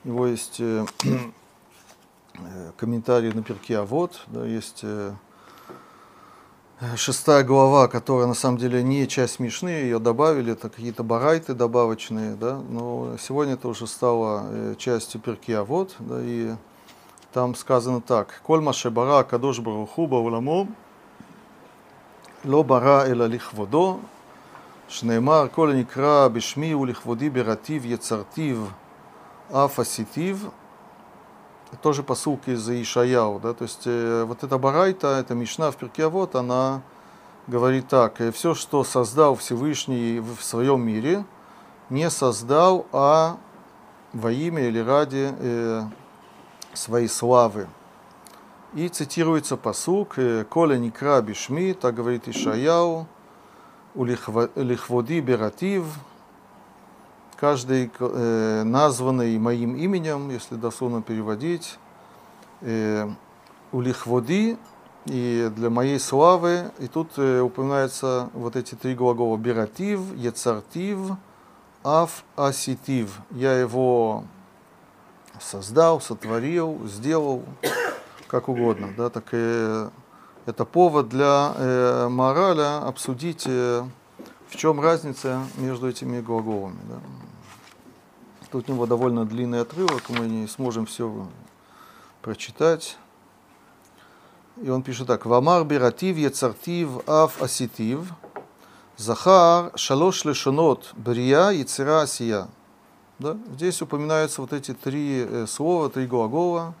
у него есть э, э, комментарий на перке А вот, да, есть э, шестая глава, которая на самом деле не часть Мишны, ее добавили, это какие-то барайты добавочные, да, но сегодня это уже стало э, частью перки А вот, да, и там сказано так, «Коль маше бара кадош баруху бауламо, לא ברא אלא לכבודו, שנאמר כל הנקרא בשמי ולכבודי ברטיב יצרתיו אף עשיתיו. Тоже посылка из Ишаяу, да, то есть э, вот эта барайта, эта мишна в перке вот, она говорит так, все, что создал Всевышний в своем мире, не создал, а во имя или ради э, своей славы. И цитируется посук «Коля никра бишми», так говорит Ишаяу, «У лихва- лихводи бератив», каждый э, названный моим именем, если дословно переводить, э, «У лихводи» и для моей славы, и тут э, упоминаются вот эти три глагола «бератив», «ецартив», «аф», «аситив». Я его создал, сотворил, сделал, как угодно, да, так и это повод для э, мораля обсудить, э, в чем разница между этими глаголами. Да. Тут у него довольно длинный отрывок, мы не сможем все прочитать. И он пишет так. Вамар биратив яцартив аф аситив. Захар шалош лешонот брия яцера асия. Да? Здесь упоминаются вот эти три э, слова, три глагола.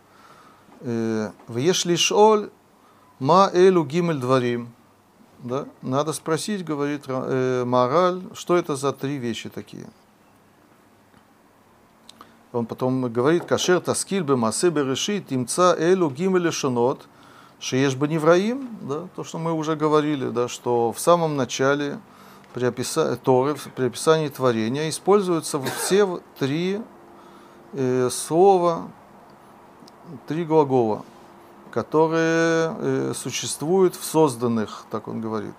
Э, Веш лишоль ма элю гимель дворим. Да? Надо спросить, говорит э, Мораль, что это за три вещи такие. Он потом говорит, кашер таскиль бы масе берешит, имца элю гимель шонот, шееш бы невраим, да, то, что мы уже говорили, да, что в самом начале при описании, Торы, при описании творения используются все три э, слова, три глагола, которые э, существуют в созданных, так он говорит.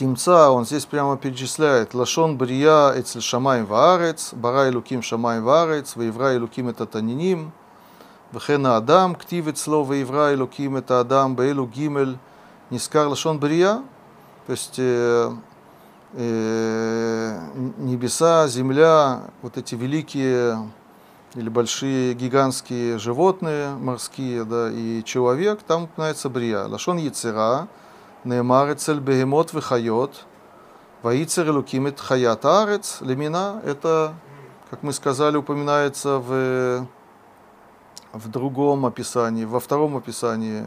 Тимца, он здесь прямо перечисляет, Лашон Брия Эцель Шамай Ваарец, Бара Луким Шамай Ваарец, Ваевра Луким это Таниним, Вхена Адам, Ктивет слово Ваевра Луким это Адам, Бейлу Гимель, Нискар Лашон Брия, то есть э, э, небеса, земля, вот эти великие или большие гигантские животные морские, да, и человек, там упоминается Брия. Лашон Яцера, נאמר אצל בהמות וחיות, וייצר אלוקים את חיית הארץ, лемина это, как мы сказали, упоминается в, в другом описании, во втором описании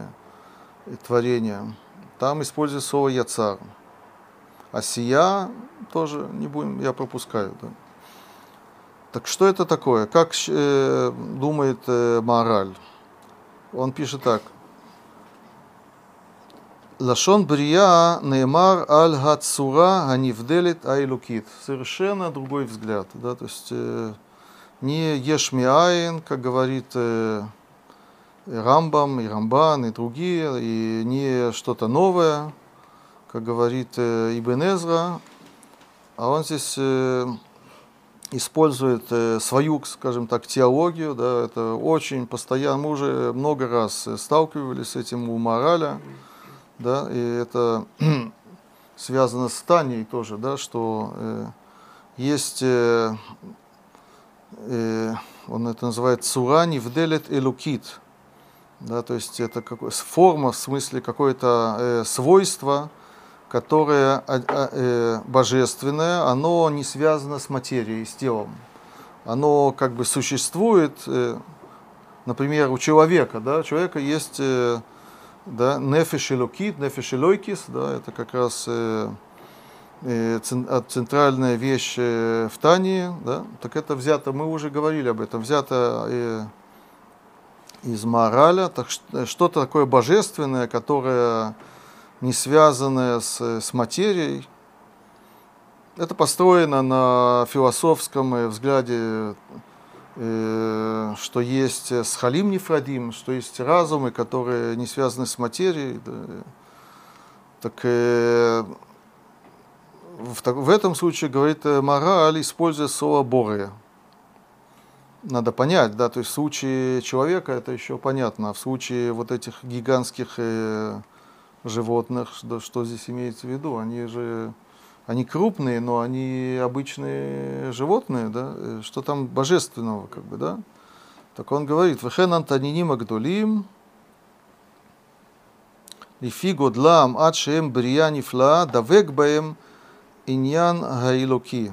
творения. Там используется слово яцар. А сия тоже не будем, я пропускаю. Да. Так что это такое? Как э, думает э, Мораль? Он пишет так. Лашон Брия Неймар Аль Хацура Ганивделит Айлукит. Совершенно другой взгляд. Да? То есть э, не Ешмиаин, как говорит э, Рамбам и Рамбан и другие, и не что-то новое, как говорит э, Ибн Эзра, а он здесь э, использует э, свою, скажем так, теологию, да, это очень постоянно, мы уже много раз сталкивались с этим у мораля, да, и это связано с Таней тоже, да, что э, есть, э, э, он это называет цурани вделет элукит, да, то есть это какой, форма в смысле какое-то э, свойство, которое э, э, божественное, оно не связано с материей, с телом. Оно как бы существует, э, например, у человека, да, у человека есть э, да, нефеш элойкис, да, это как раз э, э, центральная вещь э, в Тании, да, так это взято, мы уже говорили об этом, взято э, из мораля, так что, что-то такое божественное, которое не связанное с, с материей. Это построено на философском э, взгляде Э, что есть с Халим Нефрадим, что есть разумы, которые не связаны с материей. Да. Так э, в, этом случае, говорит э, мораль, используя слово Борея. Надо понять, да, то есть в случае человека это еще понятно, а в случае вот этих гигантских э, животных, что здесь имеется в виду, они же они крупные, но они обычные животные, да? Э, что там божественного, как бы, да? Так он говорит, «Вехен антониним агдулим, лифи годлам ад шеем брия нифла, давек баем иньян гаилуки.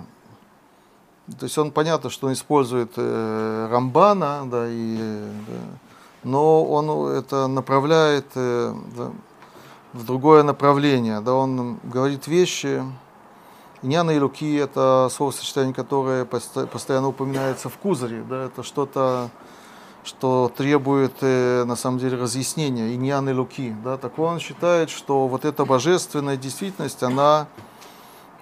То есть он понятно, что он использует э, Рамбана, да, и, э, да, но он это направляет э, да, в другое направление, да, он говорит вещи, Иньяна и Луки – это словосочетание, которое постоянно упоминается в Кузаре. Да, это что-то, что требует э, на самом деле разъяснения. Иньян и Луки. Да, так он считает, что вот эта божественная действительность, она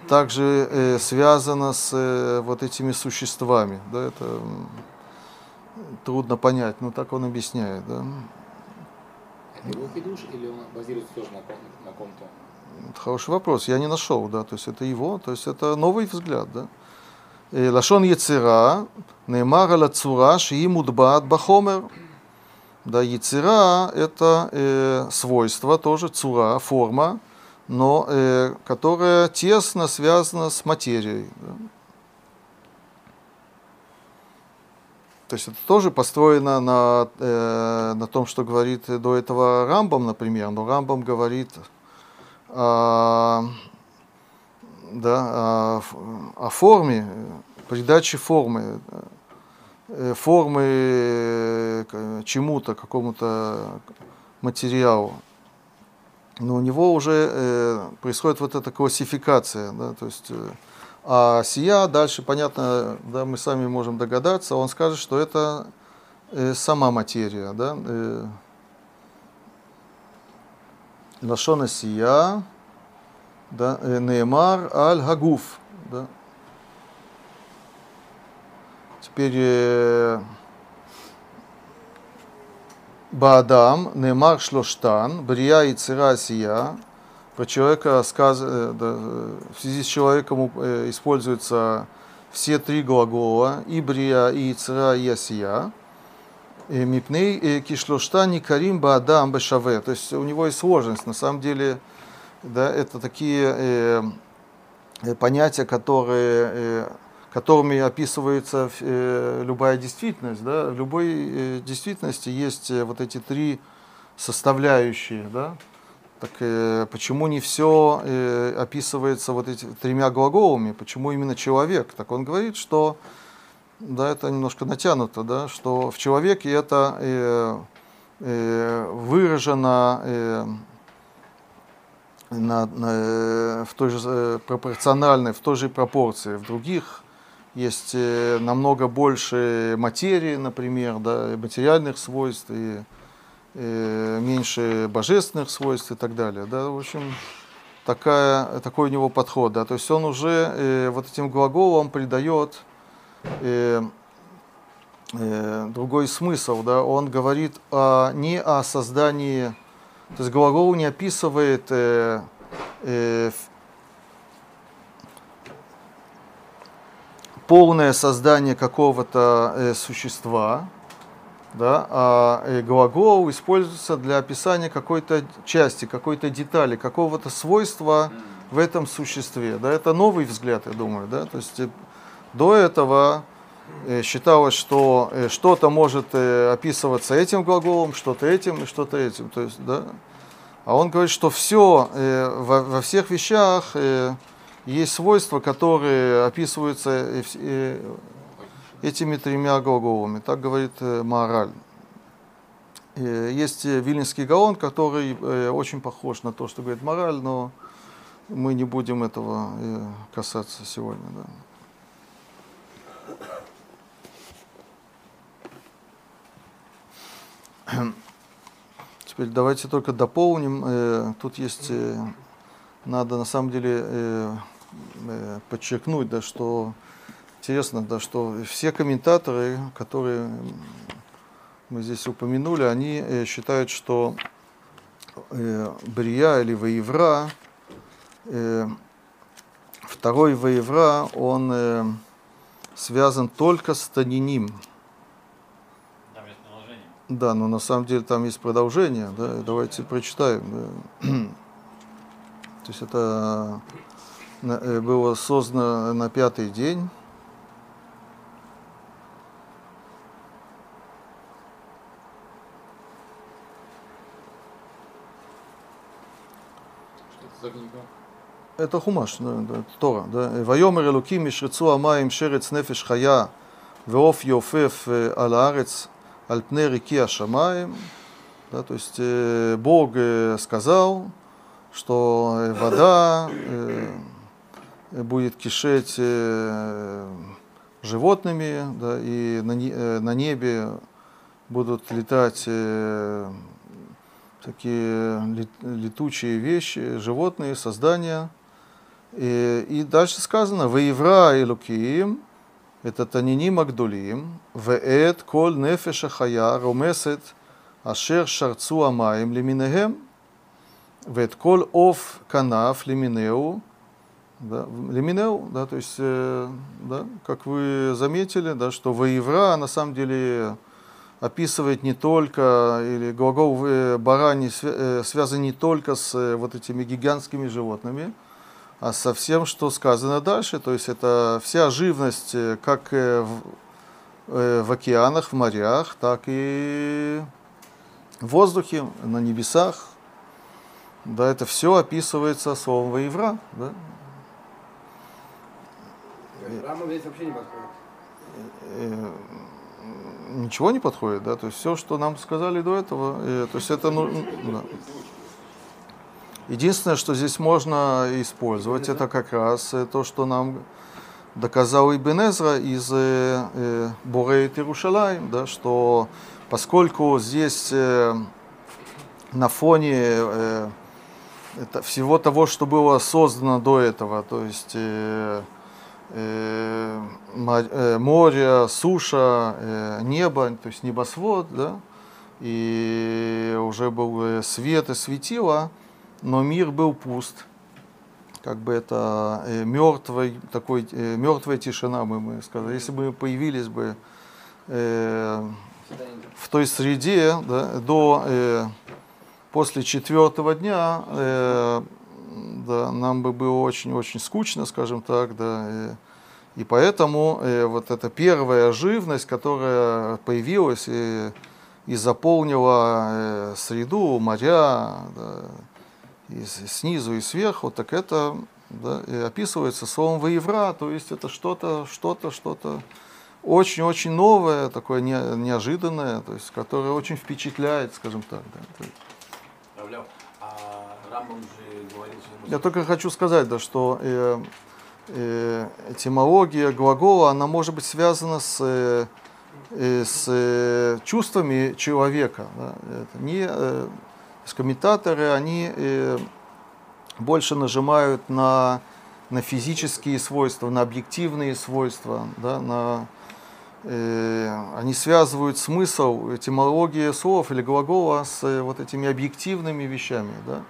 также э, связана с э, вот этими существами. Да, это трудно понять, но так он объясняет. Да. Это его хидуш или он базируется тоже на, на ком-то? Это хороший вопрос. Я не нашел, да, то есть это его, то есть это новый взгляд, да. Э, Лашон Яцера, Неймара Лацура, Шии Мудбаат Бахомер. Да, Яцера – это э, свойство тоже, цура, форма, но э, которая тесно связана с материей. Да. То есть это тоже построено на, э, на том, что говорит до этого Рамбам, например. Но Рамбам говорит, да, о, о форме, придаче формы, э, формы чему-то, какому-то материалу. Но у него уже э, происходит вот эта классификация, да, то есть э, а сия, дальше, понятно, да, мы сами можем догадаться, он скажет, что это сама материя. Да? Э, Лашона сия, да, Неймар аль Хагуф. Да? Теперь э, Баадам, Неймар Шлоштан, Брия и Цира сия, про человека сказ... Э, в связи с человеком э, используются все три глагола Ибрия, и Ицра, и Асия. Э, Мипней кишлошта никарим баадам бешаве. То есть у него есть сложность. На самом деле, да, это такие э, понятия, которые, э, которыми описывается э, любая действительность. Да? В любой э, действительности есть вот эти три составляющие. Да? Так э, почему не все э, описывается вот этими тремя глаголами? Почему именно человек? Так он говорит, что да, это немножко натянуто, да, что в человеке это э, э, выражено э, на, на, э, в той же э, пропорциональной, в той же пропорции. В других есть э, намного больше материи, например, да, материальных свойств и Э, меньше божественных свойств и так далее. Да? В общем, такая, такой у него подход. Да? То есть он уже э, вот этим глаголом придает э, э, другой смысл. Да? Он говорит о, не о создании, то есть глагол не описывает э, э, полное создание какого-то э, существа, да, а э, глагол используется для описания какой-то части, какой-то детали, какого-то свойства в этом существе. Да, это новый взгляд, я думаю. Да? То есть э, до этого э, считалось, что что-то может описываться этим глаголом, что-то этим и что-то этим. То есть, да? А он говорит, что все во, всех вещах есть свойства, которые описываются этими тремя глаголами. Так говорит э, Маораль. Есть э, Вильнинский гаон, который э, очень похож на то, что говорит Мораль, но мы не будем этого касаться сегодня. Да. Теперь давайте только дополним. Тут есть, надо на самом деле подчеркнуть, да, что интересно, да, что все комментаторы, которые мы здесь упомянули, они э, считают, что э, Брия или Воевра, э, второй Воевра, он э, связан только с Таниним. Там есть продолжение. Да, но на самом деле там есть продолжение, да, давайте прочитаем. Да. То есть это э, было создано на пятый день Это хумаш, да, да, Тора. Да. ויאמר אלוקים ישרצו המים שרץ נפש חיה ועוף יעופף על הארץ Альпне реки Ашамаем, да, то есть э, Бог э, сказал, что э, вода э, будет кишеть э, животными, да, и на, э, на небе будут летать э, такие лет, летучие вещи, животные, создания. И, и дальше сказано, «Воевра и лукиим», это Таниним Агдулим, веэт кол нефеша хая ромесет ашер шарцу амаем лиминехем, веэт кол оф канав лиминеу, да, лиминеу, да, то есть, да, как вы заметили, да, что воевра на самом деле описывает не только, или глагол барани связан не только с вот этими гигантскими животными, со всем, что сказано дальше. То есть это вся живность, как в, э, в океанах, в морях, так и в воздухе, на небесах. Да, это все описывается словом воевра. Да? Рама здесь вообще не подходит. Э, ничего не подходит, да, то есть все, что нам сказали до этого, э, то есть это, ну, да. Единственное, что здесь можно использовать, это как раз э, то, что нам доказал Ибн Эзра из э, э, Бурейт Иерушалаем, да, что поскольку здесь э, на фоне э, это всего того, что было создано до этого, то есть э, э, э, море, суша, э, небо, то есть небосвод, да, и уже был свет и светило, но мир был пуст. Как бы это э, мертвый, такой, э, мертвая тишина, мы, мы сказали. Если бы мы появились бы э, в той среде да, до, э, после четвертого дня, э, да, нам бы было очень-очень скучно, скажем так, да, э, и поэтому э, вот эта первая живность, которая появилась и, и заполнила э, среду, моря, да, и снизу и сверху, так это да, описывается словом воевра, то есть это что-то, что-то, что-то очень-очень новое, такое не, неожиданное, то есть которое очень впечатляет, скажем так. Да. Равляв, а Рамбам же говорил, что Я только хочу сказать, да, что э, э, этимология глагола, она может быть связана с, э, э, с э, чувствами человека. Да. Это не, э, комментаторы, они э, больше нажимают на, на физические свойства, на объективные свойства, да, на, э, они связывают смысл, этимологии слов или глагола с э, вот этими объективными вещами. Да.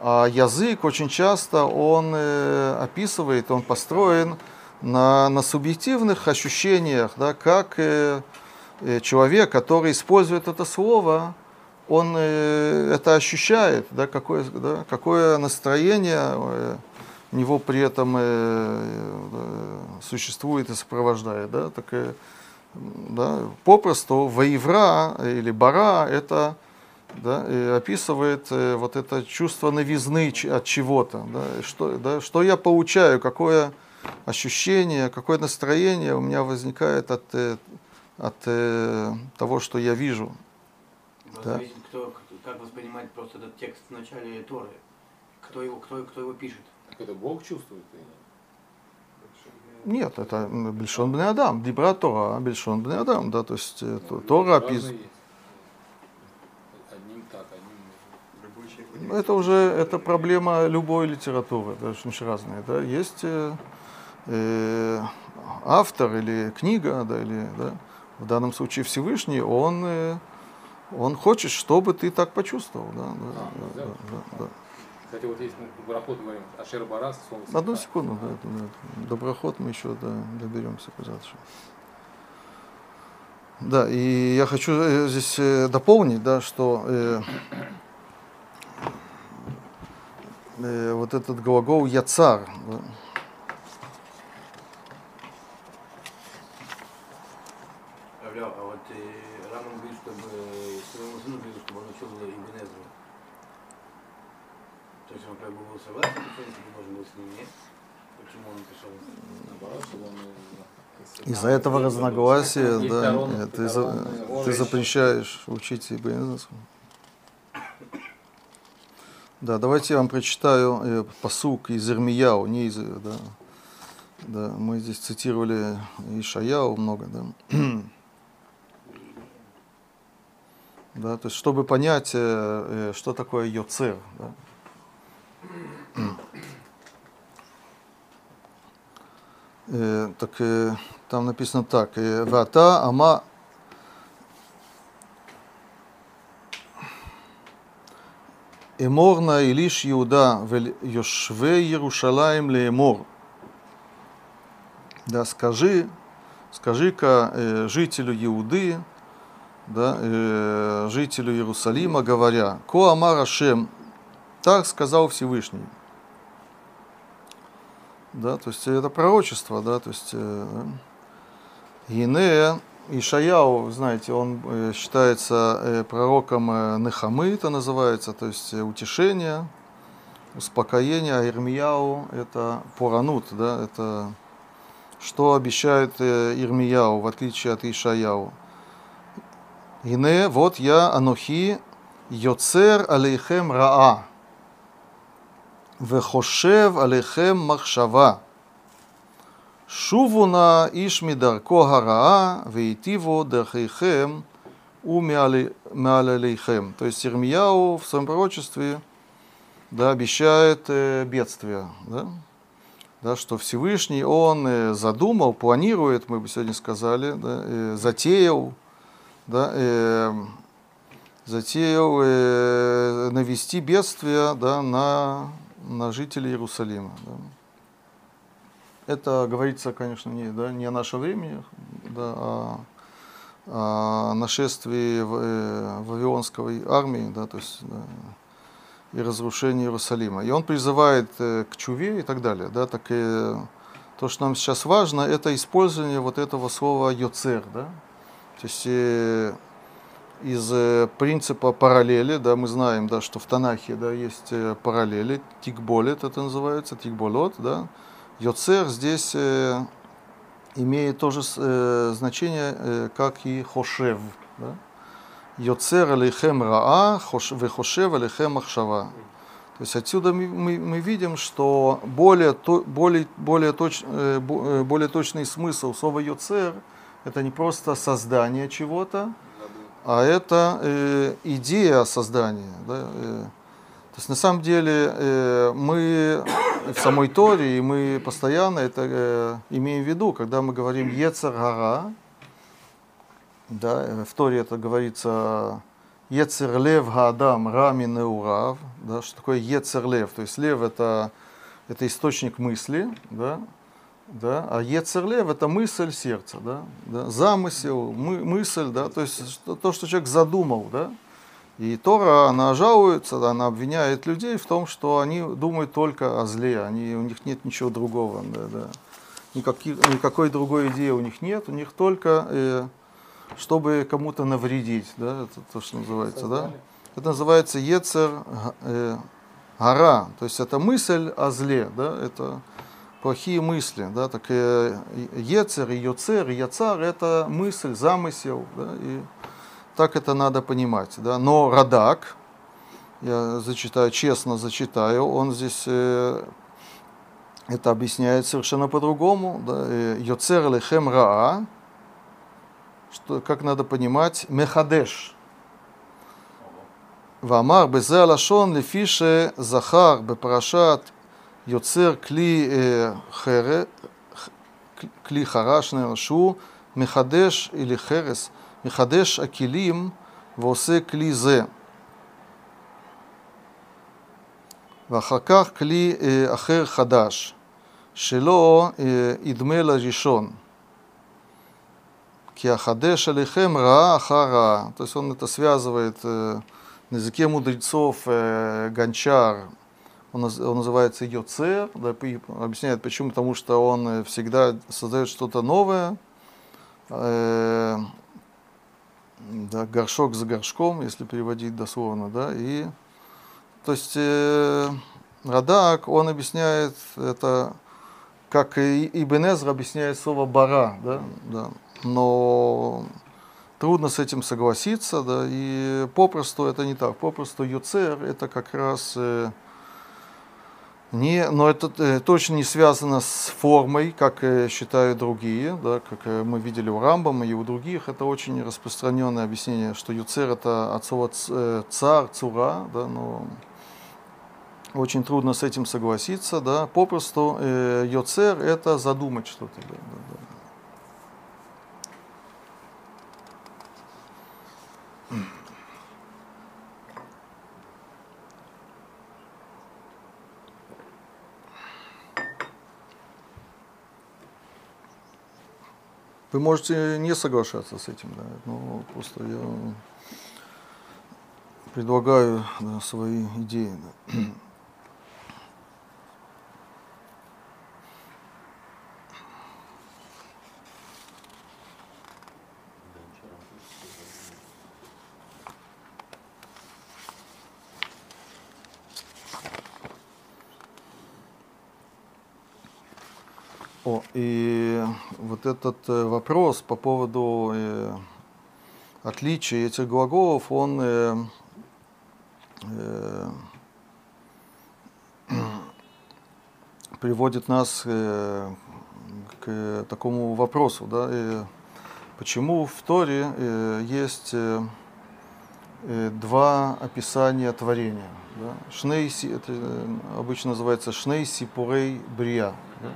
А язык очень часто он э, описывает, он построен на, на субъективных ощущениях, да, как э, э, человек, который использует это слово, он э, это ощущает, да, какое, да, какое настроение э, у него при этом э, существует и сопровождает. Да, так, да, попросту воевра или бара это да, описывает вот это чувство новизны от чего-то. Да, что, да, что я получаю, какое ощущение, какое настроение у меня возникает от, от того, что я вижу. Да. Зависит, кто, как воспринимает просто этот текст в начале Торы. Кто его, кто, кто его пишет. Так это Бог чувствует? или нет? Нет, это Бельшон Бне Адам, Дибра Тора, Бельшон Бне Адам, да, то есть э, то- Тора описывает. есть. Одним так, одним нет. Это уже это проблема любой литературы, даже очень разные. Да. Есть э, э, автор или книга, да, или да, в данном случае Всевышний, он, э, он хочет, чтобы ты так почувствовал. Да, да, А, да, да. да, да. Кстати, вот есть мы в Барахот говорим, Ашер Барас, слово Одну секунду, да, да, да. доброход мы еще да, доберемся куда-то. Да, и я хочу э, здесь э, дополнить, да, что э, э, вот этот глагол яцар, да, Равляв, а вот э, Раман говорит, чтобы э, своему сыну говорил, чтобы он учил Ибн Эзру. То есть он как бы был согласен, в принципе, должен был с ним, нет? Почему он пришел? Наоборот, чтобы он, э, из-за этого разногласия, да, ты, за- ты запрещаешь учить Ибн Да, давайте я вам прочитаю э, посук из Ирмияу, не из... Да, да, мы здесь цитировали Ишаяу много, да. Да, то есть, чтобы понять, э, э, что такое йоцер. Да. Э, так э, там написано так. «Э, Вата, ама. Эморна и лишь Иуда в Йошве Иерушалаем леемор. Да, скажи, скажи-ка э, жителю Иуды, да, э, жителю Иерусалима, говоря, Ко Амар Ашем, так сказал Всевышний. Да, то есть это пророчество, да, то есть э, Ине Ишаяу, знаете, он э, считается э, пророком э, Нехамы, это называется, то есть утешение, успокоение, а Ирмияу это поранут, да, это что обещает Ирмияу, в отличие от Ишаяу. Ине, вот я, Анухи, Йоцер алейхем раа, вехошев алейхем махшава. שובו נא איש מדרכו הרעה והיטיבו דרכיכם умялилейхем. То есть Ирмияу в своем пророчестве да, обещает э, бедствие. Да? Да, что Всевышний он э, задумал, планирует, мы бы сегодня сказали, да, э, затеял, да, э, затеял э, навести бедствие да, на, на жителей Иерусалима. Да. Это говорится, конечно, не, да, не о наше время, да, а о нашествии э, Вавилонской армии, да, то есть да, и разрушении Иерусалима. И он призывает э, к чуве и так далее. Да, так и то, что нам сейчас важно, это использование вот этого слова йоцер. Да? То есть э, из принципа параллели, да, мы знаем, да, что в Танахе да, есть параллели, тикболет это называется, тикболот, да, Йоцер здесь э, имеет то же э, значение, э, как и хошев. Да? Йоцер алейхем раа, вехошев алейхем ахшава. То есть отсюда мы, мы, мы видим, что более, то, более, более, точ, более точный смысл слова йоцер это не просто создание чего-то, а это э, идея создания. Да? То есть на самом деле э, мы в самой Торе, и мы постоянно это э, имеем в виду, когда мы говорим Ецер да, в Торе это говорится Ецер Лев Гаадам Рами Неурав, да, что такое Ецер Лев, то есть лев это, это источник мысли, да, да, а Ецер Лев это мысль сердца, да, да, замысел, мы, мысль, да, то есть то, что человек задумал, да, и Тора, она жалуется, она обвиняет людей в том, что они думают только о зле, они, у них нет ничего другого. Да, да. Никакой, никакой другой идеи у них нет, у них только, э, чтобы кому-то навредить, да, это то, что называется, да. Это называется Ецер э, Гара, то есть это мысль о зле, да, это плохие мысли, да, так э, Ецер и Йоцер и Яцар это мысль, замысел, да, и так это надо понимать. Да? Но Радак, я зачитаю, честно зачитаю, он здесь э, это объясняет совершенно по-другому. Да? Э, йоцер лехем раа, что, как надо понимать, мехадеш. Вамар безе алашон лефише захар бепарашат йоцер кли э, хере, кли хараш наверное, мехадеш или херес – מחדש הכלים ועושה כלי זה. ואחר כך כלי אה, אחר חדש, שלא אה, ידמה לראשון. כי החדש עליכם רעה אחר רעה. То есть он это связывает э, на языке мудрецов э, гончар, он, он называется йоцер, да, объясняет почему, потому что он всегда создает что-то новое, э, да, горшок за горшком, если переводить дословно, да, и то есть э, Радак, он объясняет это, как и Ибн объясняет слово бара, да, да, но трудно с этим согласиться, да, и попросту это не так, попросту Юцер это как раз э, не, но это э, точно не связано с формой, как э, считают другие, да, как э, мы видели у Рамбама и у других. Это очень распространенное объяснение, что Юцер это от слова цар, цура, да, но очень трудно с этим согласиться. Да. Попросту э, это задумать что-то. Да, да, да. Вы можете не соглашаться с этим, да, но просто я предлагаю да, свои идеи. Да. О, и вот этот э, вопрос по поводу э, отличия этих глаголов, он э, э, приводит нас э, к такому вопросу, да, э, почему в Торе э, есть э, э, два описания творения. Да? Шнейси, это обычно называется Шнейси Пурей Брия. Да?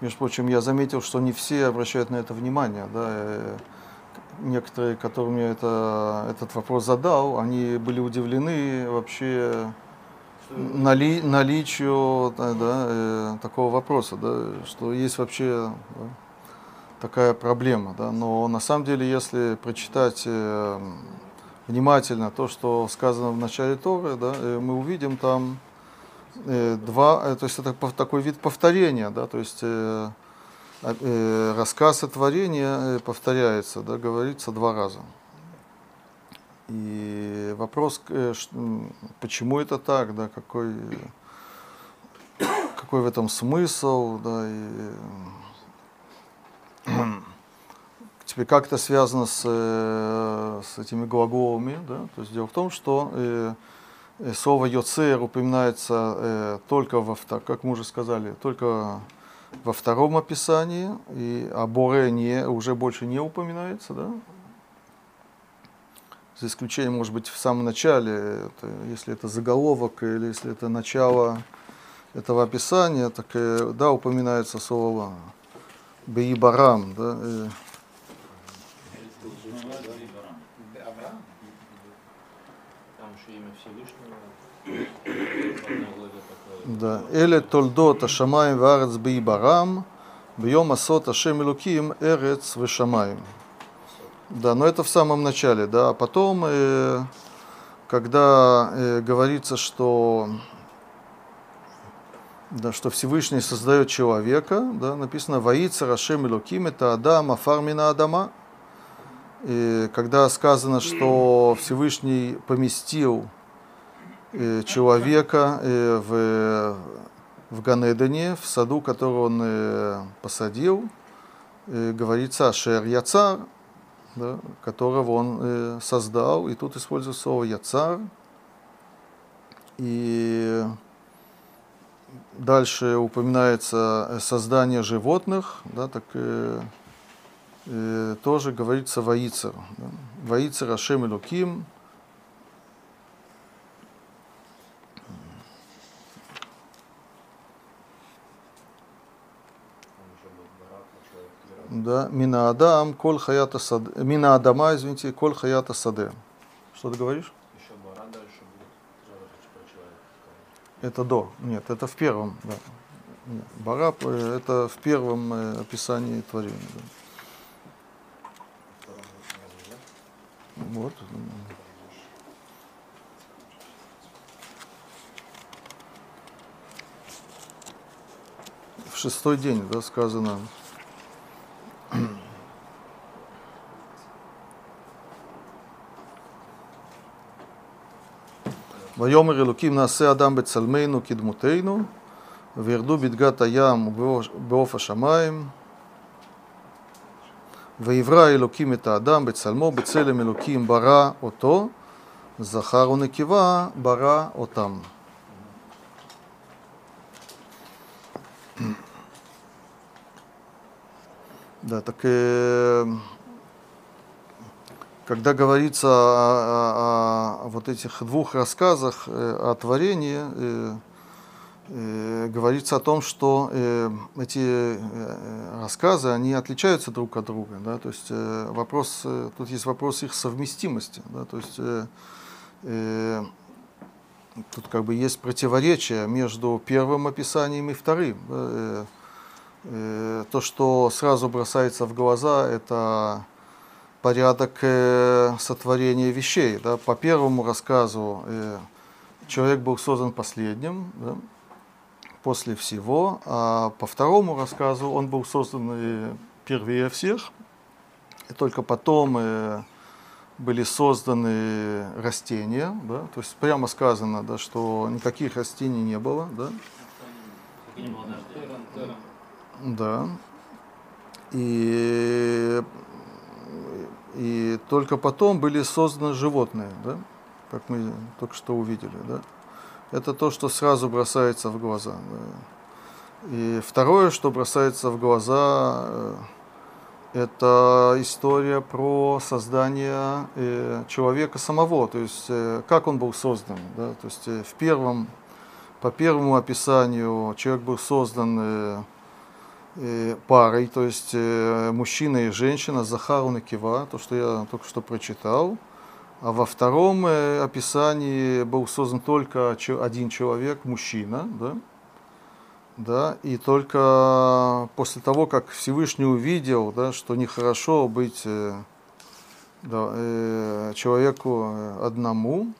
Между прочим, я заметил, что не все обращают на это внимание. Да? э, Некоторые, которым я это, этот вопрос задал, они были удивлены вообще нали, наличию да, э, такого вопроса, да, что есть вообще да, такая проблема. Да, но на самом деле, если прочитать э, внимательно то, что сказано в начале Торы, да, мы увидим там два, э, то есть это такой вид повторения, да, то есть э, а- э, рассказ о творении э, повторяется, да, говорится два раза. И вопрос, э, почему это так, да, какой, какой в этом смысл, да, и теперь как это связано с, э, с этими глаголами, да, то есть дело в том, что э, э, слово «йоцер» упоминается э, только во втором, как мы уже сказали, только во втором описании, и «боре» не, уже больше не упоминается, да, за исключением, может быть, в самом начале, это, если это заголовок или если это начало этого описания, так э, да, упоминается слово Бейбарам, да, э, Авраам? Там еще имя Всевышнего. В одной главе такое. Да, Эле Тольдот Ашамаем Варец Бейбарам, Бьем Асот Ашем Илуким Эрец Вешамаем. Да, но это в самом начале, да, а потом, э, когда э, говорится, что да, что Всевышний создает человека, да, написано «Воится Рашем Илуким, это Адам, Афармина Адама». И когда сказано, что Всевышний поместил человека э, в, в Ганедане, в саду, который он э, посадил, э, говорится «Ашер Яцар», да, которого он э, создал, и тут используется слово «Яцар». И Дальше упоминается э, создание животных, да, так э, э, тоже говорится воицер. Да. Воицер Ашем Элуким. Там еще был барак, а человек три раза. Да, Мина Адам, Коль Хаята Саде. Мина Адама, извините, Коль Хаята Саде. Что ты говоришь? Еще бара дальше будет. Сказать. Это до. Нет, это в первом. Да. Нет, Бараб э, это в первом э, описании творения. да. Вот. В шестой день, да, сказано. ויאמר אלוקים נעשה אדם בצלמנו כדמותנו וירדו בדגת הים ובעוף השמיים ויברא אלוקים את האדם בצלמו, בצלם אלוקים ברא אותו, זכר ונקבה ברא אותם. Да, так э, когда говорится о, о- о вот этих двух рассказах э, о творении, э, э, говорится о том, что э, эти э, рассказы, они отличаются друг от друга. Да? То есть э, вопрос, э, тут есть вопрос их совместимости. Да? То есть э, э, тут как бы есть противоречие между первым описанием и вторым. э, то, что сразу бросается в глаза, это порядок э, сотворения вещей. Да? По первому рассказу э, человек был создан последним, да? после всего, а по второму рассказу он был создан э, первее всех, и только потом э, были созданы растения, да? то есть прямо сказано, да, что никаких растений не было, да? Не было. Да. И, и только потом были созданы животные, да? как мы только что увидели. Да? Это то, что сразу бросается в глаза. Да? И второе, что бросается в глаза, э, это история про создание э, человека самого, то есть э, как он был создан. Да? То есть в первом, по первому описанию человек был создан парой, то есть э, мужчина и женщина, Захару Накива, то, что я только что прочитал. А во втором э, описании был создан только один человек, мужчина, да? Да, и только после того, как Всевышний увидел, да, что нехорошо быть э, да, э, человеку э, одному,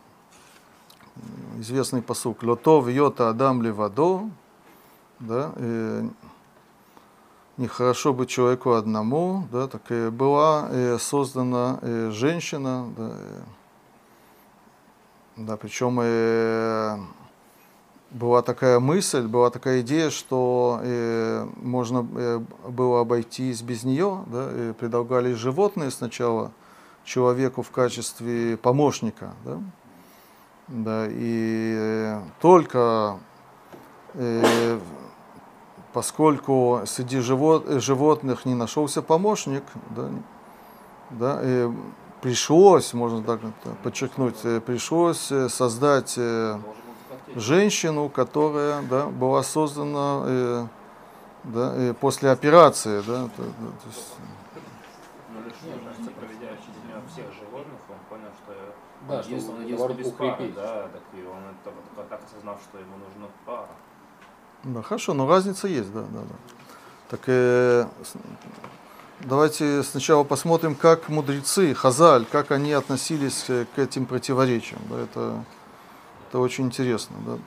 известный посук, «Лотов йота адам левадо», да, э, нехорошо быть человеку одному, да, так и была э, создана э, женщина, да, э, да, причем э, была такая мысль, была такая идея, что э, можно э, было обойтись без нее, да, и предлагали животные сначала человеку в качестве помощника, да, да, и э, только э, поскольку среди живот, животных не нашелся помощник, да, да, э, пришлось, можно так это подчеркнуть, э, пришлось э, создать э, женщину, которая да, была создана да, э, после операции. Да, то- то есть, Ну, всех животных, он понял, что Да, без пары, так и он это так осознав, что ему нужна пара. Да, хорошо, но разница есть, да, да, да. Так э, давайте сначала посмотрим, как мудрецы, Хазаль, как они относились э, к этим противоречиям. Да, это, это очень интересно. Да.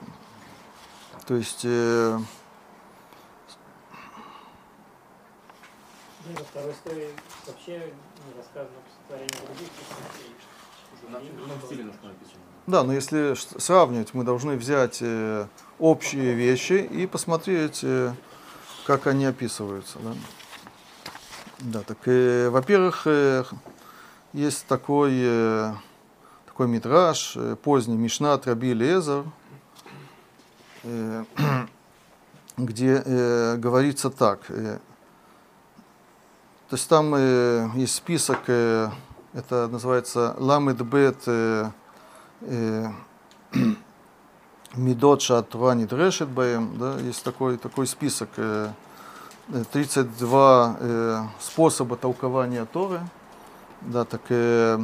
То есть э, Ну, во второй истории вообще не рассказано других. Да, но если сравнивать, мы должны взять э, общие вещи и посмотреть, э, как они описываются. Да, да так, э, во-первых, э, есть такой, э, такой мидраж, э, поздний Мишнат Раби Лезер, э, где э, говорится так. э, то есть там э, есть список, э, это называется Ламед Бет э, э, Медот Шатура Нидрешет Баем, да, есть такой, такой список, э, э, 32 э, способа толкования Торы, да, так э,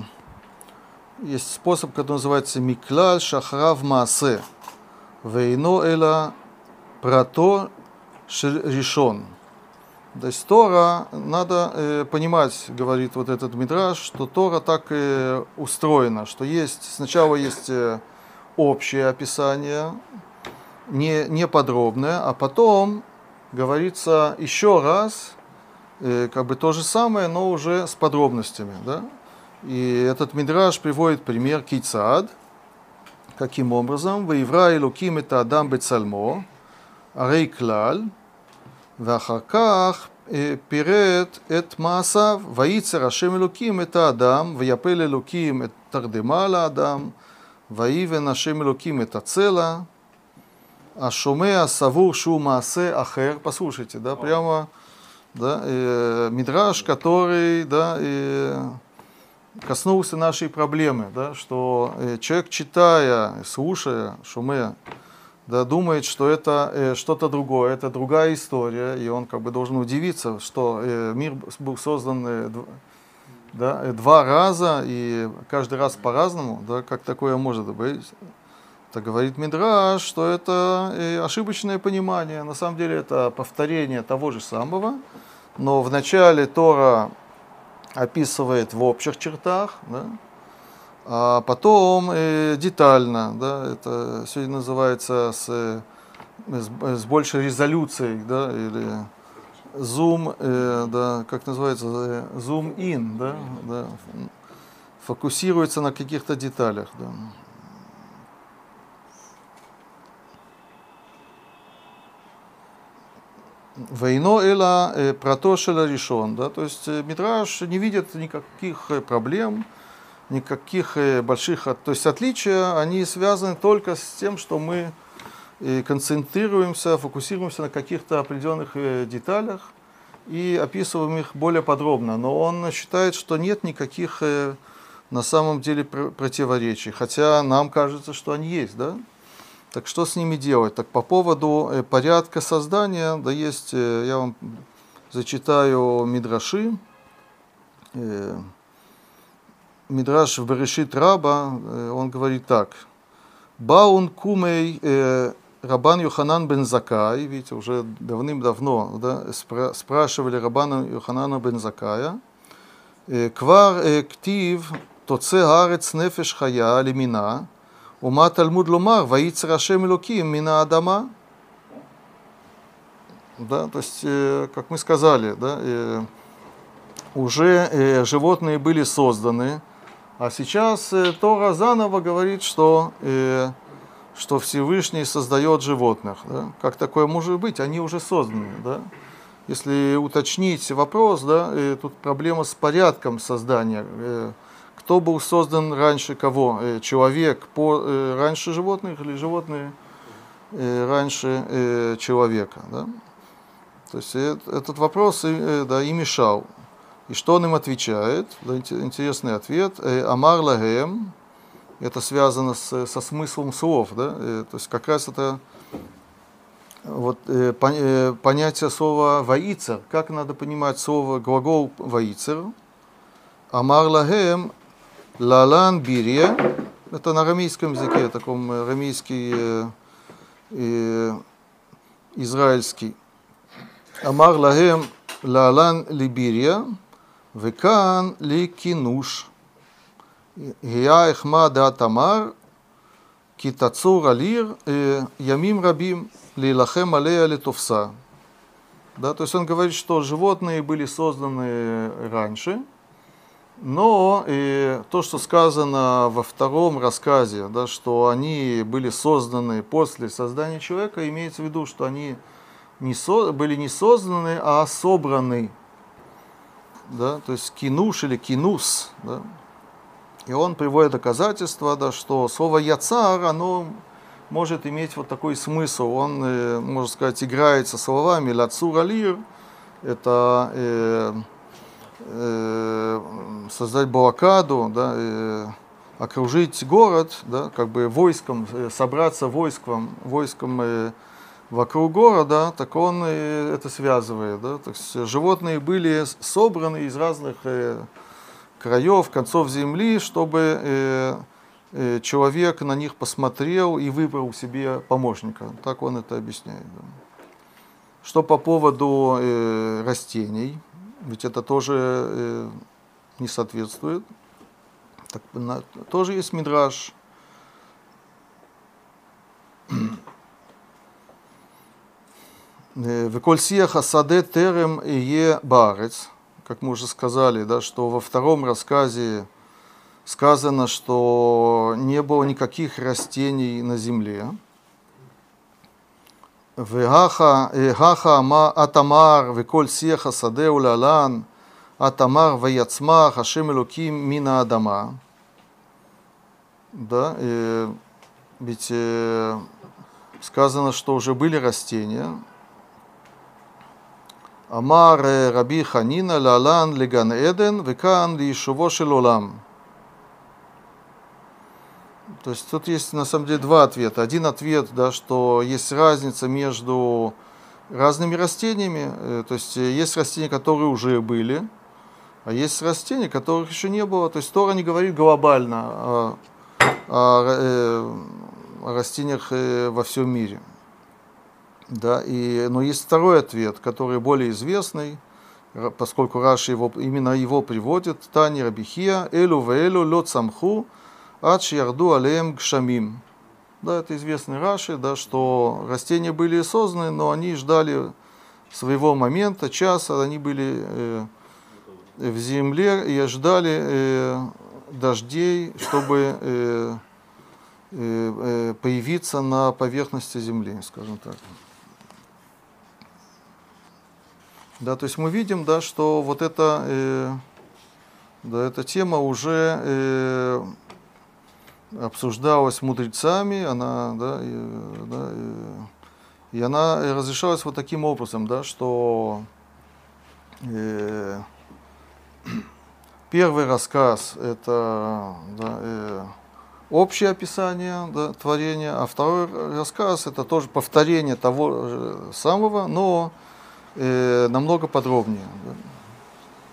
есть способ, который называется Миклаль Шахрав Маасе, Вейно Эла Прато Ришон. То есть Тора, надо э, понимать, говорит вот этот мидраж, что Тора так э, устроена, что есть, сначала есть э, общее описание, не, не подробное, а потом говорится еще раз, э, как бы то же самое, но уже с подробностями. Да? И этот мидраж приводит пример Кицад, каким образом, «Ваивра Элуким это Адам бецальмо, арей клаль, ואחר כך אה, פירט את מעשיו, וייצר השם אלוקים את האדם, ויפל אלוקים את תרדמה לאדם, Ваиве нашим луким это цело, а шумеа савур шумаасе ахер. Послушайте, да, прямо да, э, мидраж, который да, э, коснулся нашей проблемы, да, что э, человек, читая, слушая шуме, да, думает, что это э, что-то другое, это другая история, и он как бы должен удивиться, что э, мир был создан э, да, два раза, и каждый раз по-разному, да, как такое может быть. Это говорит Мидраш, что это э, ошибочное понимание. На самом деле это повторение того же самого, но в начале Тора описывает в общих чертах, да, а потом э, детально, да, это сегодня называется с, э, с, с большей резолюцией, да, или зум, э, да, как называется, э, зум in, да, да, фокусируется на каких-то деталях, да. Войно эла э, протошела решен. Да? То есть э, Мидраш не видит никаких проблем, никаких больших... То есть отличия, они связаны только с тем, что мы концентрируемся, фокусируемся на каких-то определенных э, деталях и описываем их более подробно. Но он считает, что нет никаких э, на самом деле пр- противоречий, хотя нам кажется, что они есть, да? Так что с ними делать? Так по поводу э, порядка создания, да есть, я вам зачитаю Мидраши. Мидраш в Берешит Раба, он говорит так. Баун кумей Рабан Юханан бен Закай, видите, уже давным-давно да, спра- спрашивали Рабана Юханана бен Закая, «Э, Квар э, ктив тоце гарец нефеш хая лимина, ума Талмуд ломар, воицер Ашем Луким мина Адама. Да, то есть, э, как мы сказали, да, уже животные были созданы, а сейчас Тора заново говорит, что что Всевышний создает животных. Да? Как такое может быть? Они уже созданы. Да? Если уточнить вопрос, да, э, тут проблема с порядком создания. Э, кто был создан раньше кого? Э, Человек по, э, раньше животных или животные раньше человека? Да? То есть этот вопрос да, и мешал. И что он им отвечает? Интересный ответ. Амар лагем это связано с, со смыслом слов, да, э, то есть как раз это вот э, э, понятие слова «ваицер», как надо понимать слово, глагол «ваицер», «амар лагем лалан бирия», это на арамейском языке, таком арамейский, э, израильский, «амар лагем лалан либирия», «векан ли кинуш», я, эхма да тамар, китацур алир, ямим рабим, лилахем алея литовса. Да, то есть он говорит, что животные были созданы э, раньше, но и то, что сказано во втором рассказе, да, что они были созданы после создания человека, имеется в виду, что они не со, были не созданы, а собраны. Да, то есть кинуш или кинус. Да. И он приводит доказательства, да, что слово яцар, оно может иметь вот такой смысл. Он, э, можно сказать, играет со словами лацур алир, это э, э, создать блокаду, да, э, окружить город, да, как бы войском, э, собраться войском, войском э, вокруг города, так он э, это связывает. Да? Есть животные были собраны из разных э, краев, концов земли, чтобы э, э, человек на них посмотрел и выбрал себе помощника. Так он это объясняет. Что по поводу э, растений, ведь это тоже не соответствует. Так, на- тоже есть мидраж. Э, Веколь сиях асаде терем е барец, как мы уже сказали, да, что во втором рассказе сказано, что не было никаких растений на земле. Вегаха ма атамар, веколь сеха садеу лалан, атамар ваяцма хашем элуким мина адама. Да, и ведь э, сказано, что уже были растения, Амар Раби Ханина лалан леган Эден лишуво шел олам. То есть тут есть на самом деле два ответа. Один ответ, да, что есть разница между разными растениями. Э, То есть э, есть растения, которые уже были, а есть растения, которых еще не было. То есть Тора не говорит глобально о, о, э, о растениях во всем мире. Да, и, но есть второй ответ, который более известный, поскольку Раши его, именно его приводит. Тани Рабихия, Элю веэлю лед самху, ад ярду алеем гшамим. Да, это известный Раши, да, что растения были созданы, но они ждали своего момента, часа, они были э, в земле и ждали э, дождей, чтобы э, э, э, появиться на поверхности земли, скажем так. Да, то есть мы видим, да, что вот эта, э, да, эта тема уже э, обсуждалась мудрецами, она, да, и, да, и, и она разрешалась вот таким образом, да, что э, первый рассказ это да, э, общее описание да, творения, а второй рассказ это тоже повторение того самого, но э, намного подробнее. Да.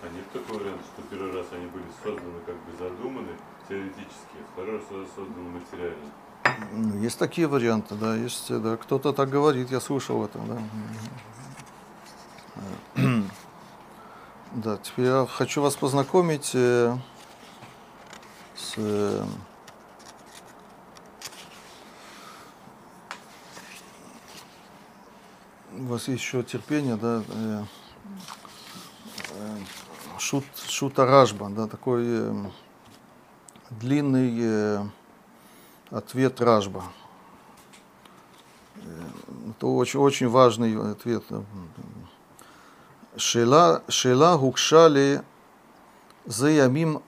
А нет такого варианта, что первый раз они были созданы, как бы задуманы теоретически, а второй раз созданы материально? Ну, Есть такие варианты, да, есть, да, кто-то так говорит, я слышал это, да. Да, теперь я хочу вас познакомить э, с у вас есть еще терпение, да, э, э, шут, шута Рашба, да, такой э, длинный э, ответ Рашба. Э, это очень, очень важный ответ. Шела, шела гукшали за ямим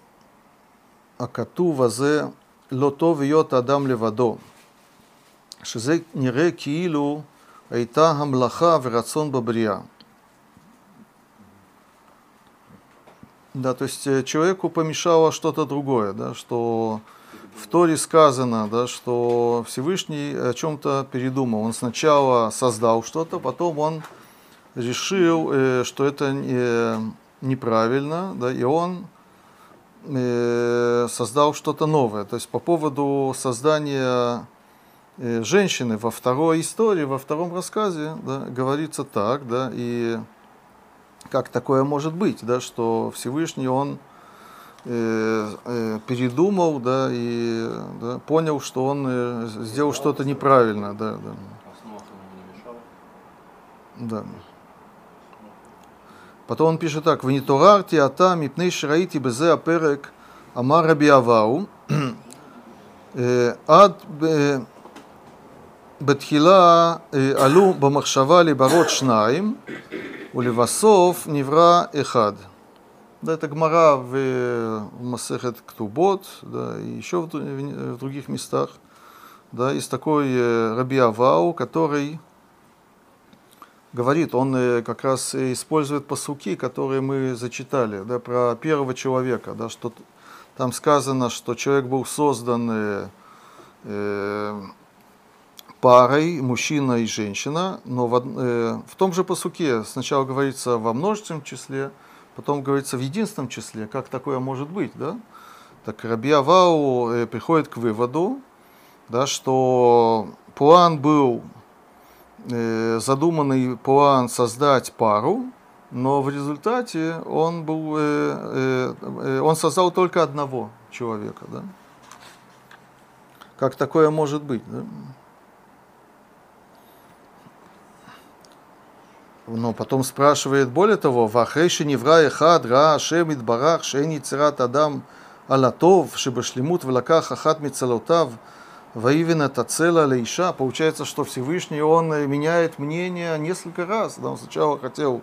акату вазе лото вьет адам левадо. Шизе нире киилу Айта гамлаха врацон бабрия. Да, то есть э, человеку помешало что-то другое, да, что в Торе сказано, да, что Всевышний о чем-то передумал. Он сначала создал что-то, потом он решил, э, что это э, неправильно, да, и он создал что-то новое. То есть по поводу создания женщины во второй истории, во втором рассказе, да, говорится так, да, и как такое может быть, да, что Всевышний он э, э, передумал, да, и да, понял, что он э, сделал что-то неправильно, да, да. Да. Потом он пишет так, «Венитурарти ата мипней шраити безе аперек амар раби авау э, ад э, בתחילה אה, עלו במחשבה לברות שניים ולבסוף נברא אחד. Да, это Гмара в, э, в Масехет Ктубот, да, и еще в, ду- в- в других местах. Да, есть такой э, Раби Авау, который говорит, он э, как раз и использует посуки, которые мы зачитали, да, про первого человека, да, что т- там сказано, что человек был создан э, э, парой, мужчина и женщина, но в, э, в том же посуке сначала говорится во множественном числе, потом говорится в единственном числе, как такое может быть, да? Так Раби Авау э, приходит к выводу, да, что план был э, задуманный план создать пару, но в результате он был, э, э, э, он создал только одного человека, да? Как такое может быть, да? Но потом спрашивает, более того, «Вахрейши невра эхад ра Ашем идбарах шен яцерат адам алатов шебашлемут влаках ахат мицалотав воивен тацела лейша». Получается, что Всевышний, он меняет мнение несколько раз. Да, он сначала хотел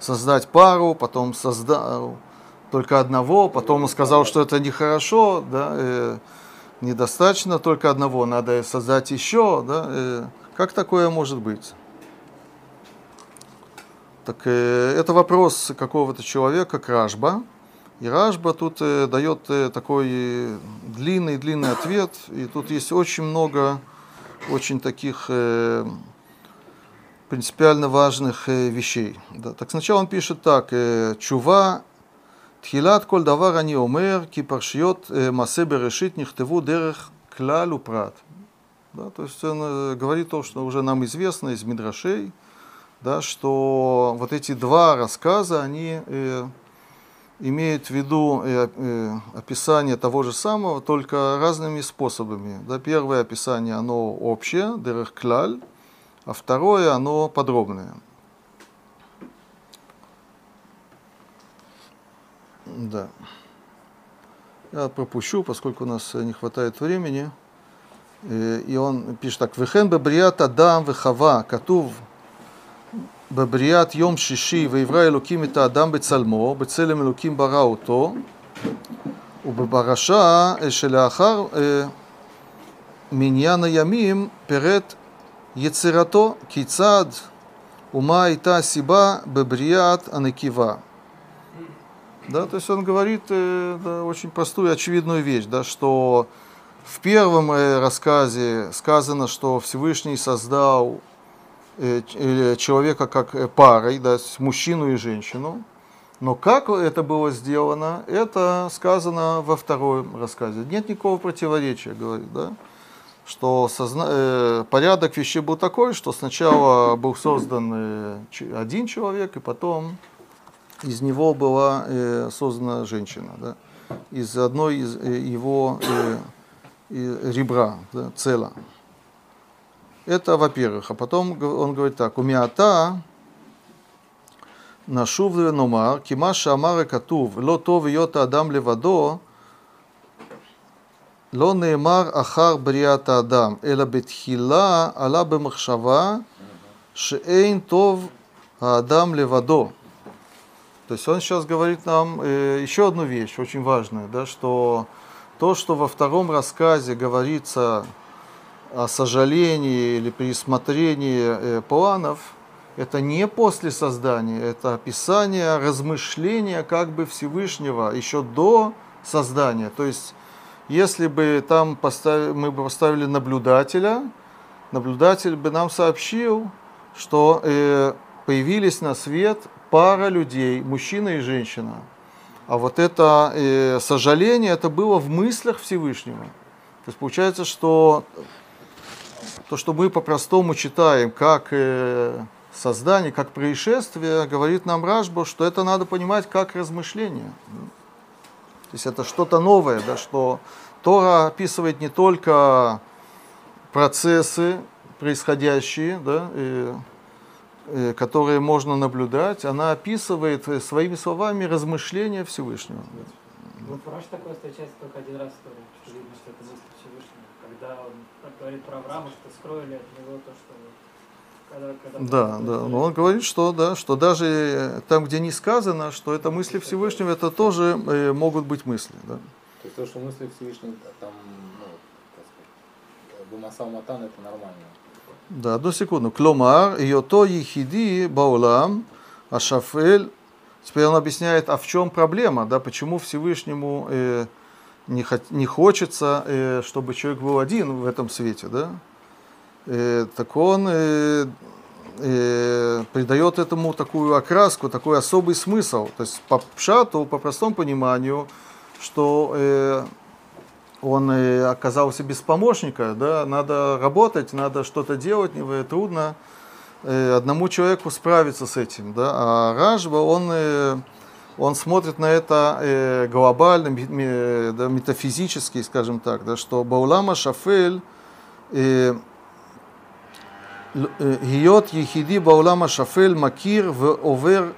создать пару, потом создал только одного, потом он сказал, что это нехорошо, да, э, недостаточно только одного, надо создать еще. Да, э, как такое может быть? Так э, это вопрос какого-то человека, Кражба. И Ражба тут э, дает э, такой э, длинный-длинный ответ. И тут есть очень много очень таких э, принципиально важных э, вещей. Да. Так сначала он пишет так. Э, Чува тхилат коль давар они омер, ки паршиот э, масе берешит нехтеву дерех клалю прат. Да, то есть он э, говорит то, что уже нам известно из Мидрашей – да, что вот эти два рассказа, они э, имеют в виду э, э, описание того же самого, только разными способами. Да, первое описание, оно общее, дерех клаль, а второе, оно подробное. Да. Я пропущу, поскольку у нас э, не хватает времени. Э, И он пишет так. Вехен бебрият адам вехава катув בבריאת יום שישי ויברא אלוקים את האדם בצלמו, בצלם אלוקים ברא אותו, ובפרשה אה, שלאחר אה, מניין הימים פירט יצירתו, כיצד ומה הייתה הסיבה בבריאת הנקבה. Да, то есть он говорит э, да, очень простую, очевидную вещь, да, что в первом э, рассказе сказано, что Всевышний создал э, ч- э, человека как э, парой, да, мужчину и женщину. Но как это было сделано, это сказано во втором рассказе. Нет никакого противоречия, говорит, да, что созна- э, порядок вещей был такой, что сначала был создан э, один человек, и потом из него была э, создана женщина, да, из одной из э, его э, ребра, да, цела. Это во-первых. А потом он говорит так. У меня та миата нашув ленумар, кима шамара катув, ло тов йота адам левадо, ло неймар ахар бриата адам, эла бетхила ала бемахшава, шеэйн тов адам левадо. То есть он сейчас говорит нам э, еще одну вещь, очень важную, да, что то, что во втором рассказе говорится о сожалении или пересмотрении э, планов, это не после создания, это описание размышления как бы Всевышнего еще до создания. То есть, если бы там поставили, мы бы поставили наблюдателя, наблюдатель бы нам сообщил, что э, появились на свет пара людей, мужчина и женщина. А вот это э, сожаление, это было в мыслях Всевышнего. То есть получается, что то, что мы по-простому читаем, как э, создание, как происшествие, говорит нам Рашбо, что это надо понимать как размышление. То есть это что-то новое, да, что Тора описывает не только процессы происходящие, да, э, э, которые можно наблюдать, она описывает э, своими словами размышления Всевышнего. Вот Раш такое встречается только один раз в истории, что видно, что это мысль Всевышнего. Когда он говорит про Авраама, что скроили от него то, что... Когда, когда Да, да. Но он говорит, что да, что даже э, там, где не сказано, что это мысли Всевышнего, это тоже э, могут быть мысли. Да. То есть то, что мысли Всевышнего там, ну, как сказать, Бумасал Матан, это нормально. Да, одну секунду. Кломар, йото ехиди баулам, ашафель. Теперь он объясняет, а в чем проблема, да, почему Всевышнему э, не, хот- не хочется, э, чтобы человек был один в этом свете, да. Э, так он э, э, придает этому такую окраску, такой особый смысл. То есть по пшату, по простому пониманию, что э, он э, оказался без помощника, да, надо работать, надо что-то делать, не- трудно э, одному человеку справиться с этим, да, а Ражба, он, э, он смотрит на это э, глобально, да, метафизически, скажем так, да, что Баулама Шафель э, э, Гиот Ехиди Баулама Шафель Макир в Овер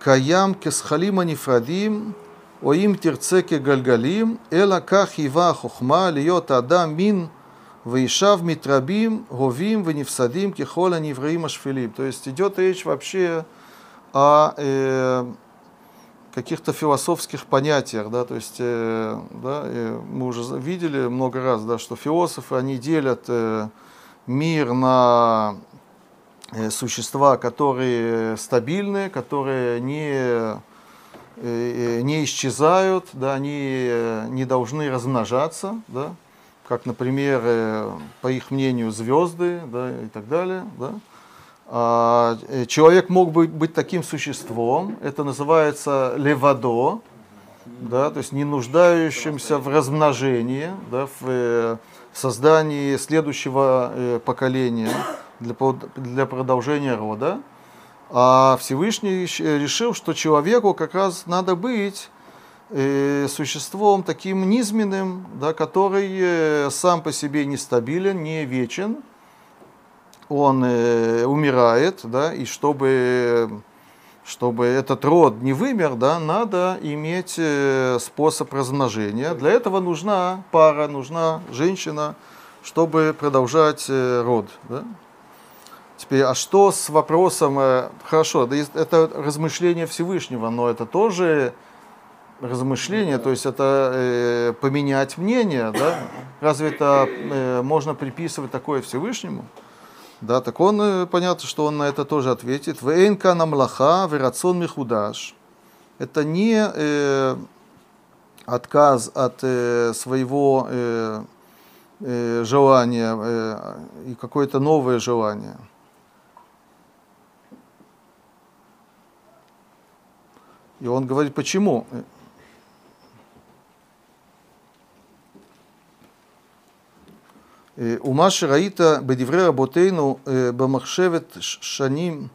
Каям Кесхалима Нифрадим Оим Тирце Кегальгалим Эла Ках Ива Хохма Лиот Адам Мин Ваишав Митрабим Говим Веневсадим Кихола Нивраим Ашфилим. То есть идет речь вообще о э, каких-то философских понятиях, да, то есть, э, да, э, мы уже видели много раз, да, что философы, они делят э, мир на э, существа, которые стабильны, которые не, э, э, не исчезают, да, они э, не должны размножаться, да, как, например, э, по их мнению, звезды да, и так далее. Да. А, э, человек мог бы быть таким существом, это называется левадо, да, то есть не нуждающимся в размножении, да, в э, создании следующего э, поколения для, для продолжения рода. А Всевышний решил, что человеку как раз надо быть существом таким низменным, да, который сам по себе нестабилен, не вечен, он э, умирает, да, и чтобы, чтобы этот род не вымер, да, надо иметь э, способ размножения. Для этого нужна пара, нужна женщина, чтобы продолжать э, род. Да. Теперь, а что с вопросом, э, хорошо, да это размышление Всевышнего, но это тоже размышление, то есть это э, поменять мнение, да? Разве это э, можно приписывать такое Всевышнему? Да, так он, э, понятно, что он на это тоже ответит. Вейнка намлаха верацон михудаш. Это не э, отказ от э, своего э, э, желания э, и какое-то новое желание. И он говорит, почему? ומה שראית בדברי רבותינו אה, במחשבת ש- שנים,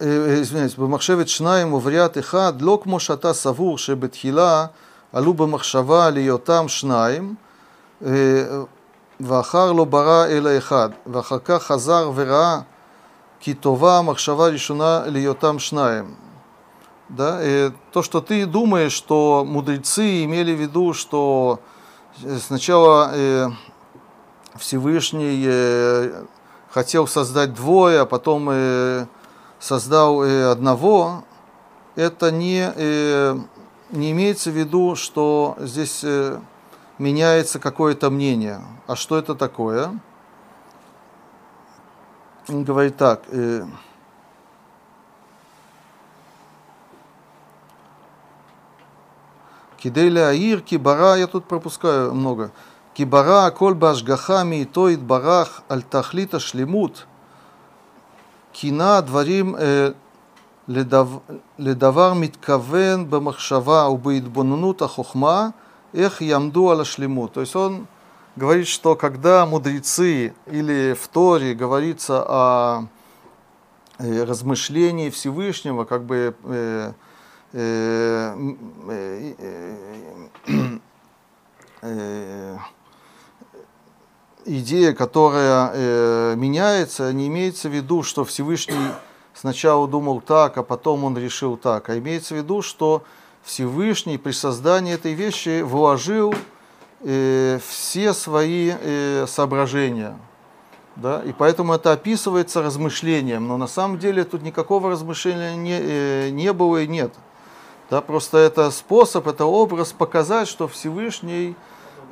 אה, אה, извиняюсь, במחשבת שניים ובריאת אחד, לא כמו שאתה סבור שבתחילה עלו במחשבה להיותם שניים, אה, ואחר לא ברא אלא אחד, ואחר כך חזר וראה כי טובה המחשבה הראשונה להיותם שניים. Да? э, то, что ты думаешь, что мудрецы имели в виду, что э, сначала э, Всевышний э, хотел создать двое, а потом э, создал одного, это не, не имеется в виду, что здесь меняется какое-то мнение. А что это такое? Он говорит так. э, כדי להעיר כי ברא, я тут пропускаю много, כי ברא הכל בהשגחה מאיתו יתברך על תכלית השלמות, כינה דברים אה, לדב, לדבר מתכוון במחשבה ובהתבוננות החוכמה, איך יעמדו על השלמות. То есть он говорит, что когда мудрецы или в Торе говорится о э, размышлении Всевышнего, как бы э, э, м, э, э, э, идея, которая меняется, не имеется в виду, что Всевышний сначала думал так, а потом он решил так, а имеется в виду, что Всевышний при создании этой вещи вложил э, все свои э, соображения. Да? И поэтому это описывается размышлением, но на самом деле тут никакого размышления не, э, не было и нет. Да, просто это способ, это образ показать, что Всевышний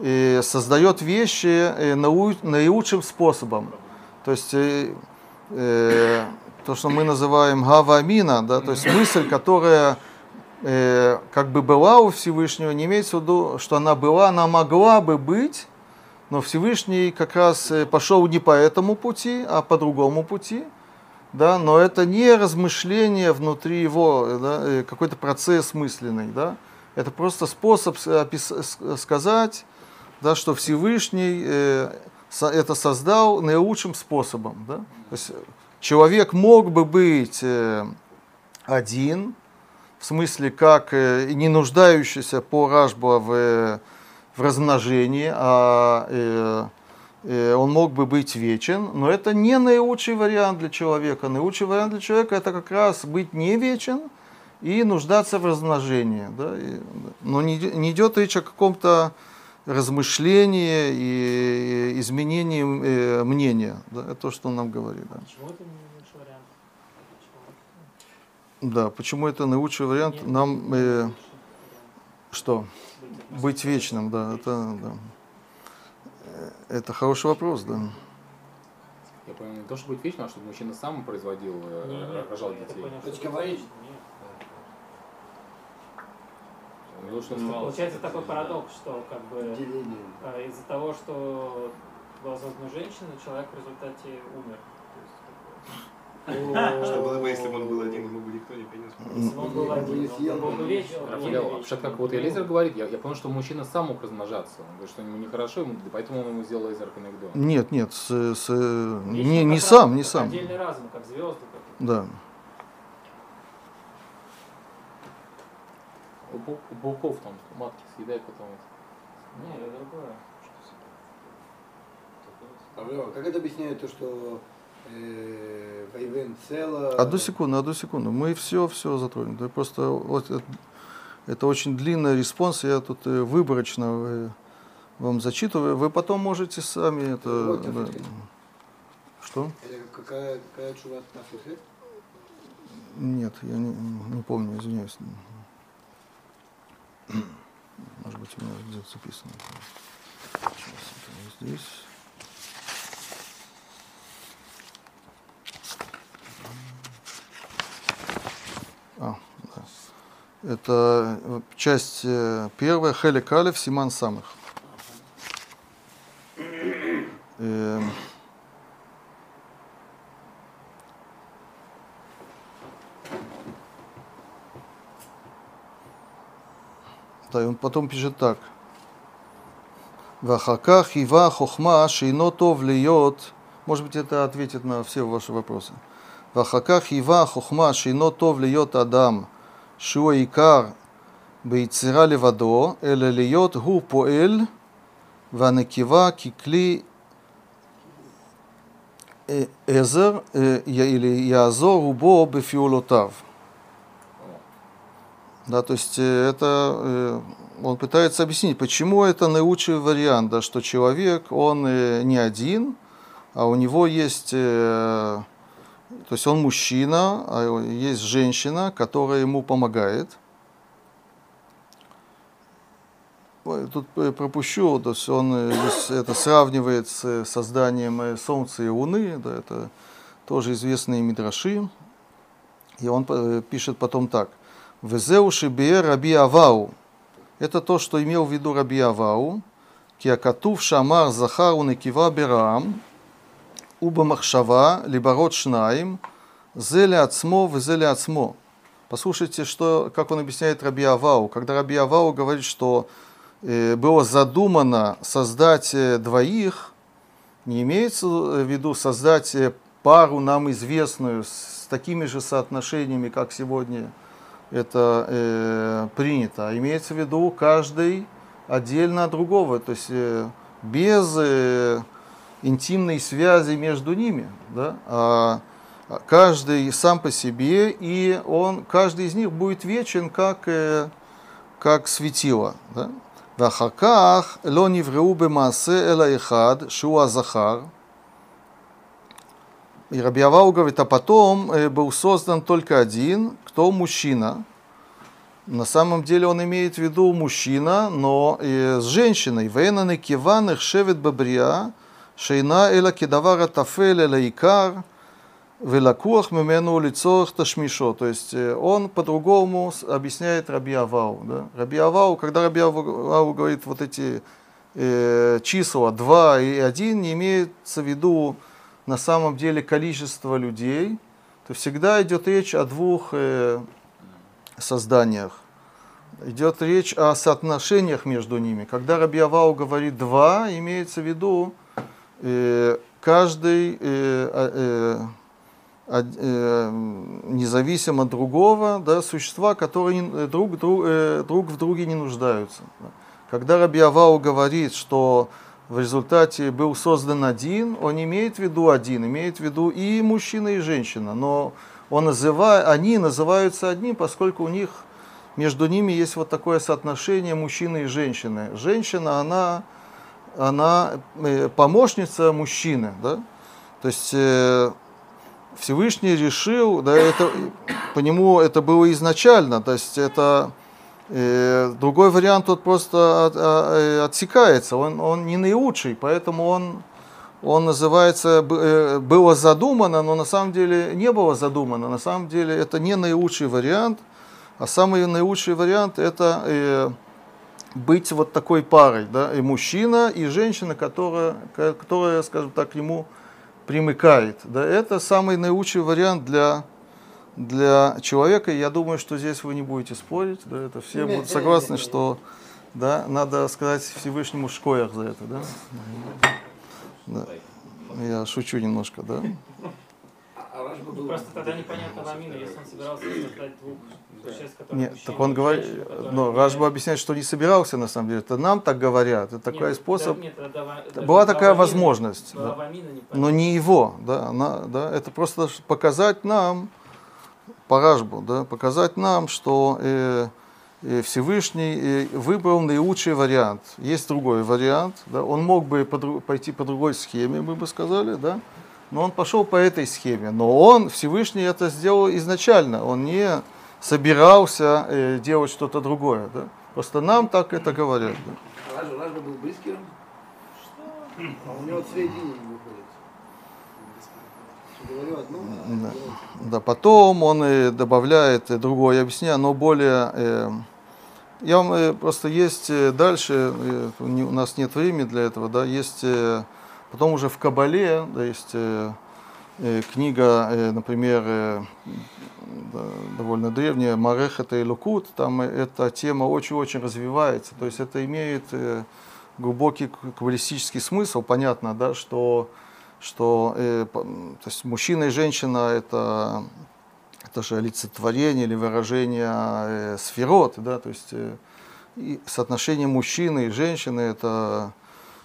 э, создает вещи э, нау- наилучшим способом. То есть э, э, то, что мы называем гавамина, да, то есть мысль, которая э, как бы была у Всевышнего, не имеется в виду, что она была, она могла бы быть, но Всевышний как раз э, пошел не по этому пути, а по другому пути. Да, но это не размышление внутри его, да, э, какой-то процесс мысленный. Да. Это просто способ сказать, да, что Всевышний э, это создал наилучшим способом. Да. То есть человек мог бы быть э, один, в смысле как э, не нуждающийся по Рашба в, э, в размножении, а э, э, он мог бы быть вечен, но это не наилучший вариант для человека. Наилучший вариант для человека это как раз быть не вечен и нуждаться в размножении. Да? И, но не, не идет речь о каком-то размышлении и изменении э, мнения. Да? Это то, что он нам говорит. Да. Почему это не лучший вариант? Почему? Да, почему это наилучший вариант? Нет, Нам э, что? Быть вечным, да, это, да. Э, это хороший вопрос, да. Я понял, не то, чтобы быть вечным, а чтобы мужчина сам производил, э, Не, не, рожал так детей. Точка нет. Ну, что- Получается такой парадокс, что как бы Деление. а, из-за того, что была создана женщина, человек в результате умер. То есть, как бы, Что было бы, если бы он был один, ему бы никто не принес. Если бы он был один, он был бы вечен. вообще, как вот Элизер говорит, я, я понял, что мужчина сам мог размножаться. Он говорит, что ему нехорошо, ему, поэтому он ему сделал лазер коннегдон. Нет, нет, с, с, э, не, не сам, не сам. Отдельный разум, как звезды. Как... Да. У, у пауков там матки съедают потом. Нет, это другое. Павел, как это объясняет то, что. Одну секунду, одну секунду. Мы все, все затронем. Да просто вот это, очень длинный response, я тут э, выборочно э, вам зачитываю. Вы потом можете сами это. Вот, да. Что? Какая, какая тшува? Нет, я не, не помню, извиняюсь. Может быть, у меня где-то записано. Сейчас, здесь. Это э, часть э, первая, Хелик Алев, Симан Самых. Эм, Да, и он потом пишет так. Вахаках хива хохма шейно тов льет. Может быть, это ответит на все ваши вопросы. Вахаках хива хохма шейно тов льет адам. Шуа икар ביצירה לבדו, אלא להיות הוא פועל והנקבה ככלי אה, עזר אה, יעזור בו בפעולותיו. Да, то есть э, это э, он пытается объяснить, почему это наилучший вариант, да, что человек, он э, не один, а у него есть, то есть он мужчина, а есть женщина, которая ему помогает. Тут пропущу, то есть он здесь это сравнивает с созданием Солнца и Луны, да, это тоже известные мидраши. И он пишет потом так – Везеу шибе раби Авау. Это то, что имел в виду раби Авау. Киакатув шамар захару некива берам. Уба махшава либород шнаим. Зеле ацмо везеле ацмо. Послушайте, что, как он объясняет Раби Авау. Когда Раби Авау говорит, что э, было задумано создать э, двоих, не имеется в виду создать э, пару нам известную с такими же соотношениями, как сегодня – это э, принято, а имеется в виду каждый отдельно от другого, то есть э, без э, интимной связи между ними, да, а каждый сам по себе, и он, каждый из них будет вечен, как, э, как светило. Да? ואחר כך לא נבראו במעשה אלא אחד, שהוא הזכר, и Рабиавау говорит, а потом э, был создан только один, кто мужчина. На самом деле он имеет в виду мужчина, но и с женщиной. Вейнаны киван их шевет бабрия, шейна эла кедавара тафель эла икар, велакуах мимену лицо ташмишо. То есть он по-другому объясняет Раби Авау. Да? Раби Авау, когда Раби Авау говорит вот эти э, числа 2 и 1, не имеется в виду на самом деле количество людей, то всегда идет речь о двух э, созданиях. Идет речь о соотношениях между ними. Когда Рабиавау говорит два, имеется в виду каждый э, э, э, независимо от другого, да, существа, которые друг, друг, э, друг в друге не нуждаются. Когда Рабиавау говорит, что в результате был создан один, он имеет в виду один, имеет в виду и мужчина, и женщина, но он называет, они называются одним, поскольку у них между ними есть вот такое соотношение мужчины и женщины. Женщина, она, она э, помощница мужчины, да? то есть э, Всевышний решил, да, это, по нему это было изначально, то есть это Э, другой вариант тут просто от, э, отсекается, он, он не наилучший, поэтому он, он называется э, «было задумано», но на самом деле не было задумано. На самом деле это не наилучший вариант, а самый наилучший вариант это э, быть вот такой парой, да, и мужчина, и женщина, которая, которая, скажем так, к нему примыкает. Да, это самый наилучший вариант для для человека. Я думаю, что здесь вы не будете спорить, да, это все будут согласны, что да, надо сказать Всевышнему шкоях за это, да? да. Я шучу немножко, да? А Просто тогда непонятно Ламина, если он собирался создать двух существ, которые Нет, так он говорит, но Рашба объясняет, что не собирался на самом деле. Это нам так говорят, это такой нет, способ. Нет, это, это, Была такая возможность, да. Не но не его, да, она, да, это просто показать нам, по Рашбу, да, показать нам, что э, э, Всевышний э, выбрал наилучший вариант. Есть другой вариант, да, он мог бы по, пойти по другой схеме, мы бы сказали, да, но он пошел по этой схеме. Но он, Всевышний, это сделал изначально. Он не собирался э, делать что-то другое. Да? Просто нам так это говорят. Да? Лажа, Лажа был близким, а у него средний не выходит. Говорю одно, а Да. Да, потом он э, добавляет э, другое объяснение, оно более... э, я вам э, просто есть дальше, э, у нас нет времени для этого, да, есть э, потом уже в Кабале, да, есть э, книга, э, например, э, довольно древняя, Марехата и Лукут, там эта тема очень-очень развивается, то есть это имеет э, глубокий каббалистический смысл, понятно, да, что что э, то есть мужчина и женщина это это же олицетворение или выражение э, сферот, да, то есть э, и соотношение мужчины и женщины это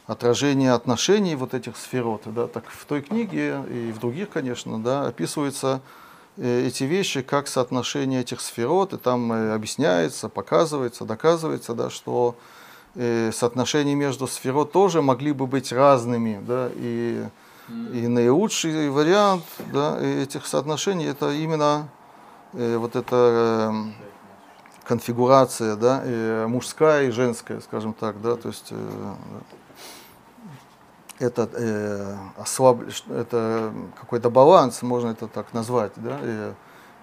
отражение отношений вот этих сферот, да, так в той книге и в других, конечно, да, описываются э, эти вещи как соотношение этих сферот, и там э, объясняется, показывается, доказывается, да, что э, соотношения между сферот тоже могли бы быть разными, да, и и наилучший вариант да, этих соотношений это именно э, вот эта э, конфигурация, да, э, мужская и женская, скажем так, да, то есть э, это э, ослаб- это какой-то баланс, можно это так назвать, да, и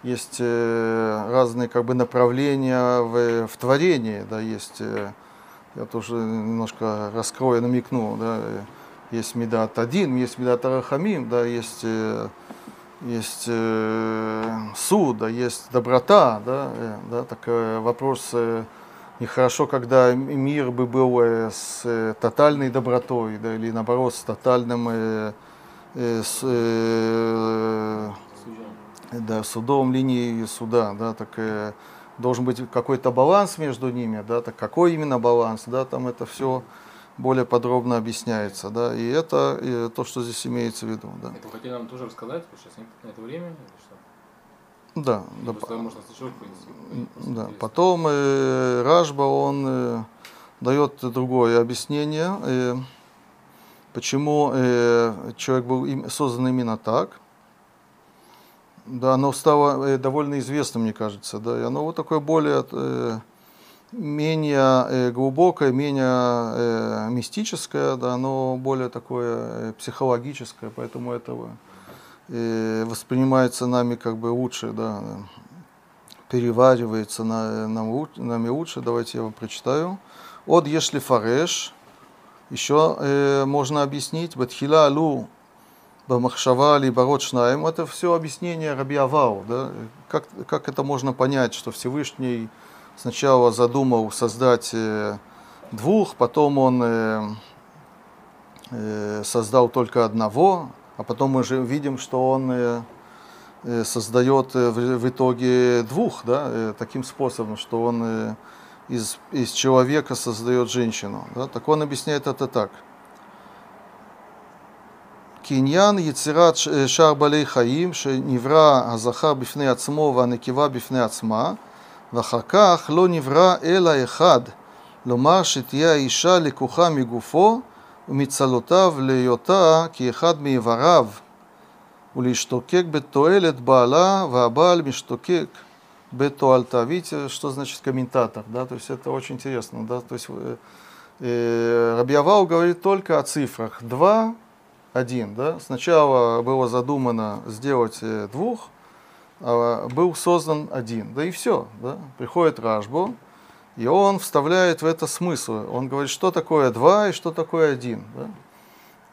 есть э, разные как бы направления в, в творении, да, есть, э, я тоже немножко раскрою, намекну, да, э, есть Медат один, есть Медат Рахамим, да, есть, э, есть э, суд, да, есть доброта, да, э, да, так э, вопрос э, нехорошо, когда м- мир бы был э, с э, тотальной добротой, да, или наоборот с тотальным э, э, с, э, да, судом линии суда, да, так э, должен быть какой-то баланс между ними, да, так какой именно баланс, да, там это все более подробно объясняется, да, и это э, то, что здесь имеется в виду, да. Это хотели нам тоже рассказать, потому что сейчас нет на это времени, или что? Да, да, Просто по- можно слышать, в принципе. Да. Потом э, Ражба, он э, дает другое объяснение, э, почему э, человек был им- создан именно так. Да, оно стало э, довольно известным, мне кажется, да, и оно вот такое более э, менее э, глубокое, менее э, мистическое, да, оно более такое э, психологическое, поэтому это э, воспринимается нами как бы лучше, да, переваривается на, лу- нами лучше. Давайте я вам прочитаю. От Ешли Фареш. Еще э, можно объяснить. Батхила Алу Бамахшава Либарот Шнаем. Это все объяснение Раби Авау. Да? Как, как это можно понять, что Всевышний сначала задумал создать э, двух, потом он э, э, создал только одного, а потом мы же видим, что он э, создает э, в, в итоге двух, да, э, таким способом, что он э, из, из человека создает женщину. Да? Так он объясняет это так. קניין יצירת ש- שאר בעלי חיים שנברא הזכר בפני עצמו והנקבה בפני עצמה ואחר כך לא נברא אלא אחד, לומר שתהיה האישה לקוחה מגופו ומצלותיו להיותה כאחד מאיבריו Улиштокек бетуэлет бала вабаль миштокек бетуальта. Видите, что значит комментатор, да, то есть это очень интересно, да, то есть э, э Рабьявау говорит только о цифрах 2, 1, да. Сначала было задумано сделать э, двух, а был создан один, да и все, да. Приходит Рашбо, и он вставляет в это смысл. Он говорит, что такое два и что такое один, да.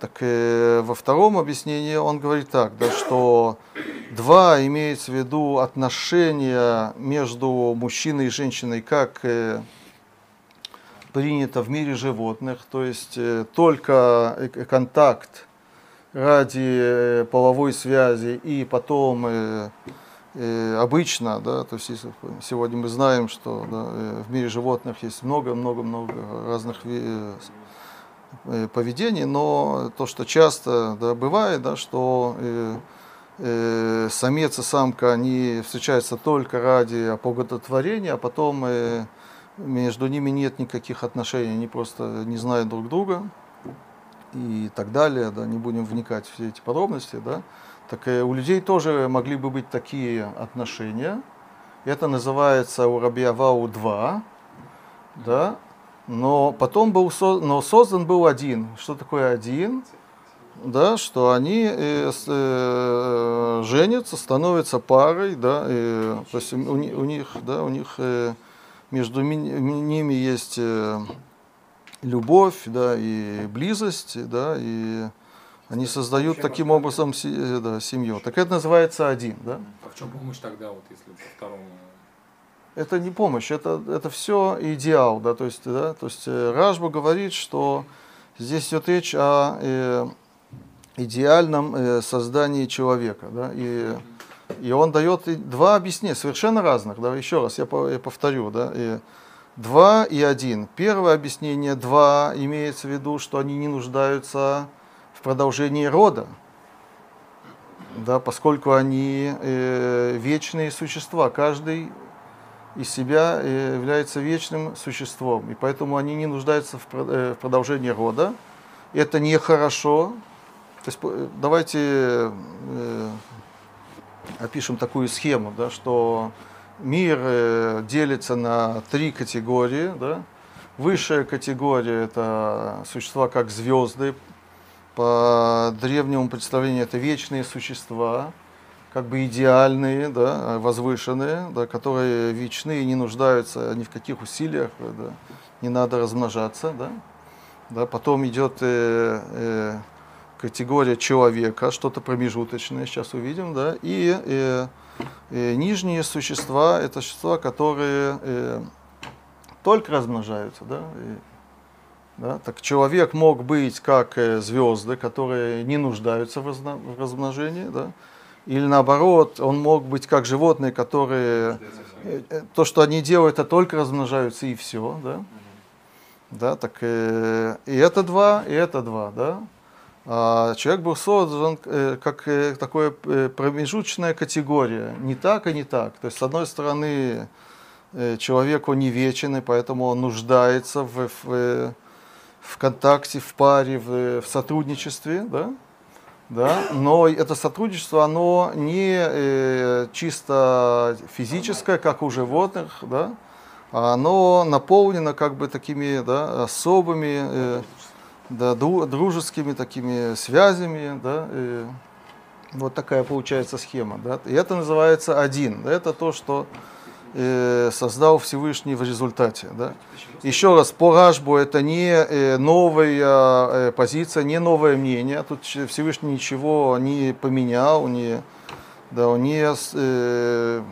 Так э, во втором объяснении он говорит так, да, что два имеется в виду отношения между мужчиной и женщиной, как э, принято в мире животных, то есть э, только э, контакт ради э, половой связи и потом э, э, обычно, да, то есть если сегодня мы знаем, что да, э, в мире животных есть много-много-много разных э, поведений, но то, что часто да, бывает, да, что э, э, самец и самка, они встречаются только ради оплодотворения, а потом э, между ними нет никаких отношений, они просто не знают друг друга. и так далее, да, не будем вникать в все эти подробности, да, так э, у людей тоже могли бы быть такие отношения. Это называется у Рабиавау 2, да, но потом был но создан был один. Что такое один? Да, что они э, э, женятся, становятся парой, да, э, то есть у, у них, да, у них э, между ми- ними есть э, любовь, да, и близость, да, и они создают таким образом э, да, семью. Так это называется один, да. А в чем помощь тогда, вот если по второму? Это не помощь, это, это все идеал, да, то есть, да, то есть э, Рашба говорит, что здесь идет речь о э, идеальном э, создании человека, да, и, и он дает два объяснения, совершенно разных, да, еще раз я, по- я повторю, да, и два и один. Первое объяснение два имеется в виду, что они не нуждаются в продолжении рода, да, поскольку они э, вечные существа, каждый из себя э, является вечным существом, и поэтому они не нуждаются в э, продолжении рода. Это нехорошо. То есть по- давайте э, опишем такую схему, да, что мир э, делится на три категории. Да. Высшая категория – это существа как звезды. По древнему представлению это вечные существа, как бы идеальные, да, возвышенные, да, которые вечны и не нуждаются ни в каких усилиях, да, не надо размножаться. Да. Да, потом идет э, э, категория человека, что-то промежуточное, сейчас увидим, да, и э, э, нижние существа, это существа, которые э, только размножаются, да, и, да, так человек мог быть как э, звезды, которые не нуждаются в, размножении, да, или наоборот, он мог быть как животные, которые э, э, то, что они делают, это только размножаются и все, да. Да, так э, и это два, и это два, да. А человек был создан э, как э, такое э, промежуточная категория, не так и не так. То есть, с одной стороны, э, человек он не вечен, и поэтому он нуждается в, в, э, в контакте, в паре, в, в сотрудничестве, да? Да? Но это сотрудничество, оно не э, чисто физическое, как у животных, да? а оно наполнено как бы такими да, особыми э, да, дру- дружескими такими связями, да, и вот такая получается схема, да, и это называется один, да, это то, что э, создал Всевышний в результате, да. Еще раз, по Рашбу это не э, новая э, позиция, не новое мнение, тут Всевышний ничего не поменял, не, да, он не э,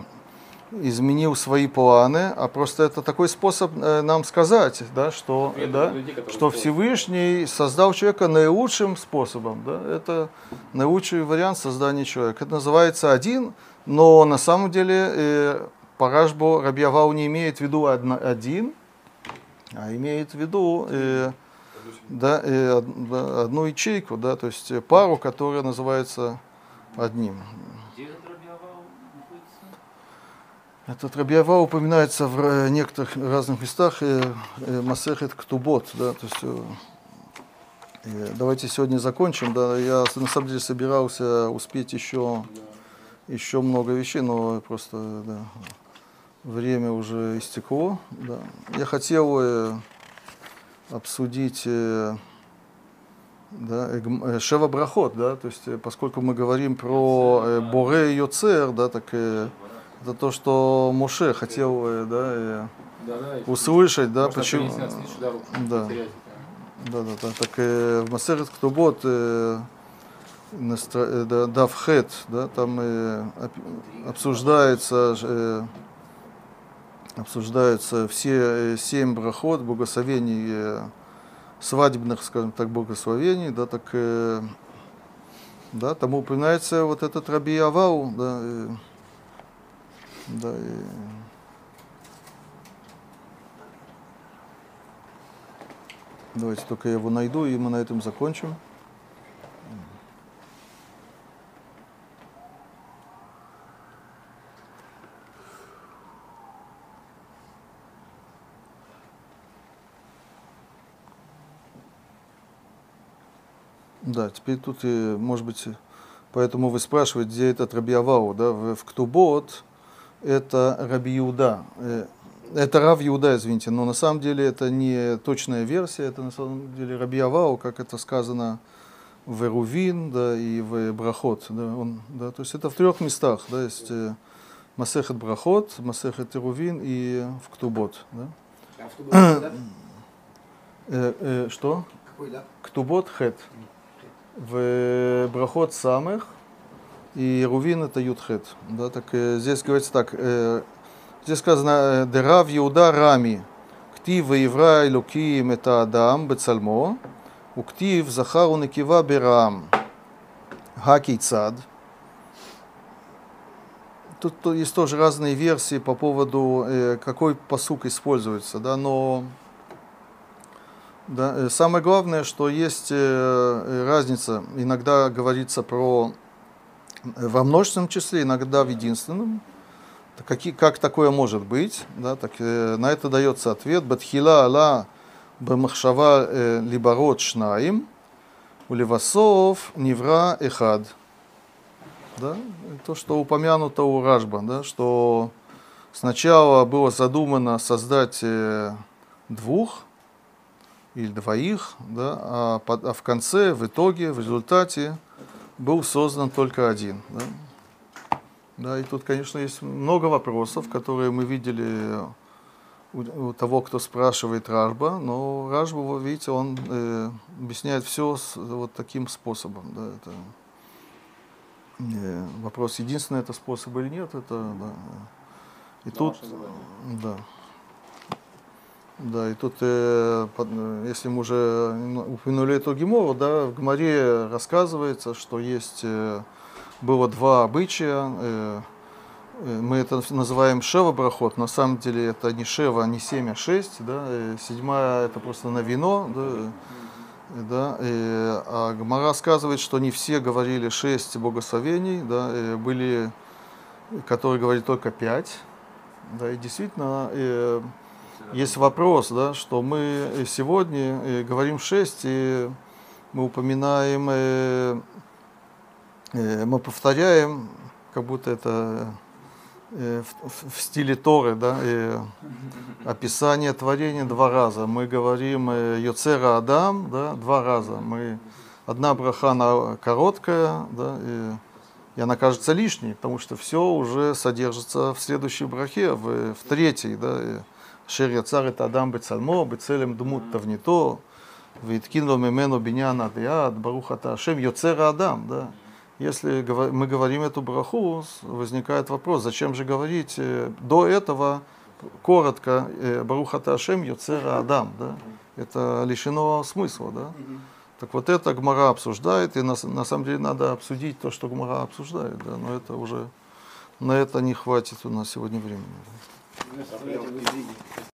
изменил свои планы, а просто это такой способ э, нам сказать, да, что, Нет, да, людей, что. Всевышний создал человека наилучшим способом. Да? Это наилучший вариант создания человека. Это называется один, но на самом деле э, по Рашбу Рабьявау не имеет в виду один, а имеет в виду э, да, э, одну ячейку, да, то есть пару, которая называется одним. Этот Рабиава упоминается в э, некоторых разных местах, э, э, Масехет Ктубот, да, то есть э, э, давайте сегодня закончим, да, я на самом деле собирался успеть еще, еще много вещей, но просто, да, время уже истекло, да. Я хотел э, обсудить э, да, э, Шева Брахот, да, то есть поскольку мы говорим про Боре и Йоцер, да, так это то, что Моше хотел да, услышать, да, почему. Да. Да, да, да. Так э, в Масерет Ктубот э, э, да, Давхет, да, там э, обсуждается, э, обсуждаются все э, семь брахот, благословений, э, свадебных, скажем так, благословений, да, так э, да, там упоминается вот этот Раби Авау, да, э, да, и Давайте только я его найду, и мы на этом закончим. Да, теперь тут, э, может быть, поэтому вы спрашиваете, где этот Рабиавау, да, в, в Ктубот это Раби Иуда, э, это Рав Иуда, извините, но на самом деле это не точная версия, это на самом деле Раби Авау, как это сказано в Эрувин, да, и в Брахот, да, он, да, то есть это в трех местах, да, есть э, Масехет Брахот, Масехет Эрувин и в Ктубот, да. А в Тубе, да? Э, э, что? Какой, да? Ктубот Хет. В Брахот Самых и Рувин это Ютхет. Да, так э, здесь говорится так. э, здесь сказано э, Дерав Иуда Рами. Ктив Евра Элуким это Адам Бецальмо. Уктив Захару Некива Берам. Хакейцад. Тут то- есть тоже разные версии по поводу, э, какой посук используется, да, но да, э, самое главное, что есть э, э, разница. Иногда говорится про во множественном числе, иногда в единственном. Какие, как такое может быть? Да, так, на это дается ответ. Батхила ала бамахшава либарот шнаим, уливасов невра эхад. Да? То, что упомянуто у Ражба, да, что сначала было задумано создать двух, или двоих, да, а, под- а в конце, в итоге, в результате был создан только один. Да. Да, и тут, конечно, есть много вопросов, которые мы видели у, у того, кто спрашивает Ражба, но Ражба, вы видите, он э, объясняет все вот таким способом. Да, это, э, вопрос, единственный это способ или нет, это да. И На тут, да. Да, и тут, э, под- э, если мы уже ну, упомянули эту Гемору, да, в Геморе рассказывается, что есть, э, было два обычая, э, э, мы это называем Шева Брахот, на самом деле это не Шева, не семь, а шесть, да, э, седьмая это просто на вино, да, да, э, а Гмара рассказывает, что не все говорили шесть благословений, да, э, были, которые говорили только пять, да, и действительно, э, есть вопрос, да, что мы сегодня э, говорим 6, и мы упоминаем, э, э, мы повторяем, как будто это э, в- в стиле Торы, да, э, описание творения два раза. Мы говорим э, Йоцера Адам, да, два раза. Мы, одна браха она короткая, да, и, и она кажется лишней, потому что все уже содержится в следующей брахе, в, в третьей, да, и, אשר יצר את האדם בצלמו, בצלם דמות תבניתו, והתקין לו ממנו בניין עד יד, ברוך אתה השם, יוצר האדם. Да? Если говор- мы говорим эту браху, с- возникает вопрос, зачем же говорить э, до этого коротко э, Баруха Ашем Йоцера Адам, да? Это лишено смысла, да? Так вот это Гмара обсуждает, и на, с- на самом деле надо обсудить то, что Гмара обсуждает, да? Но это уже, на это не хватит у нас сегодня времени. Представляете, вы видите,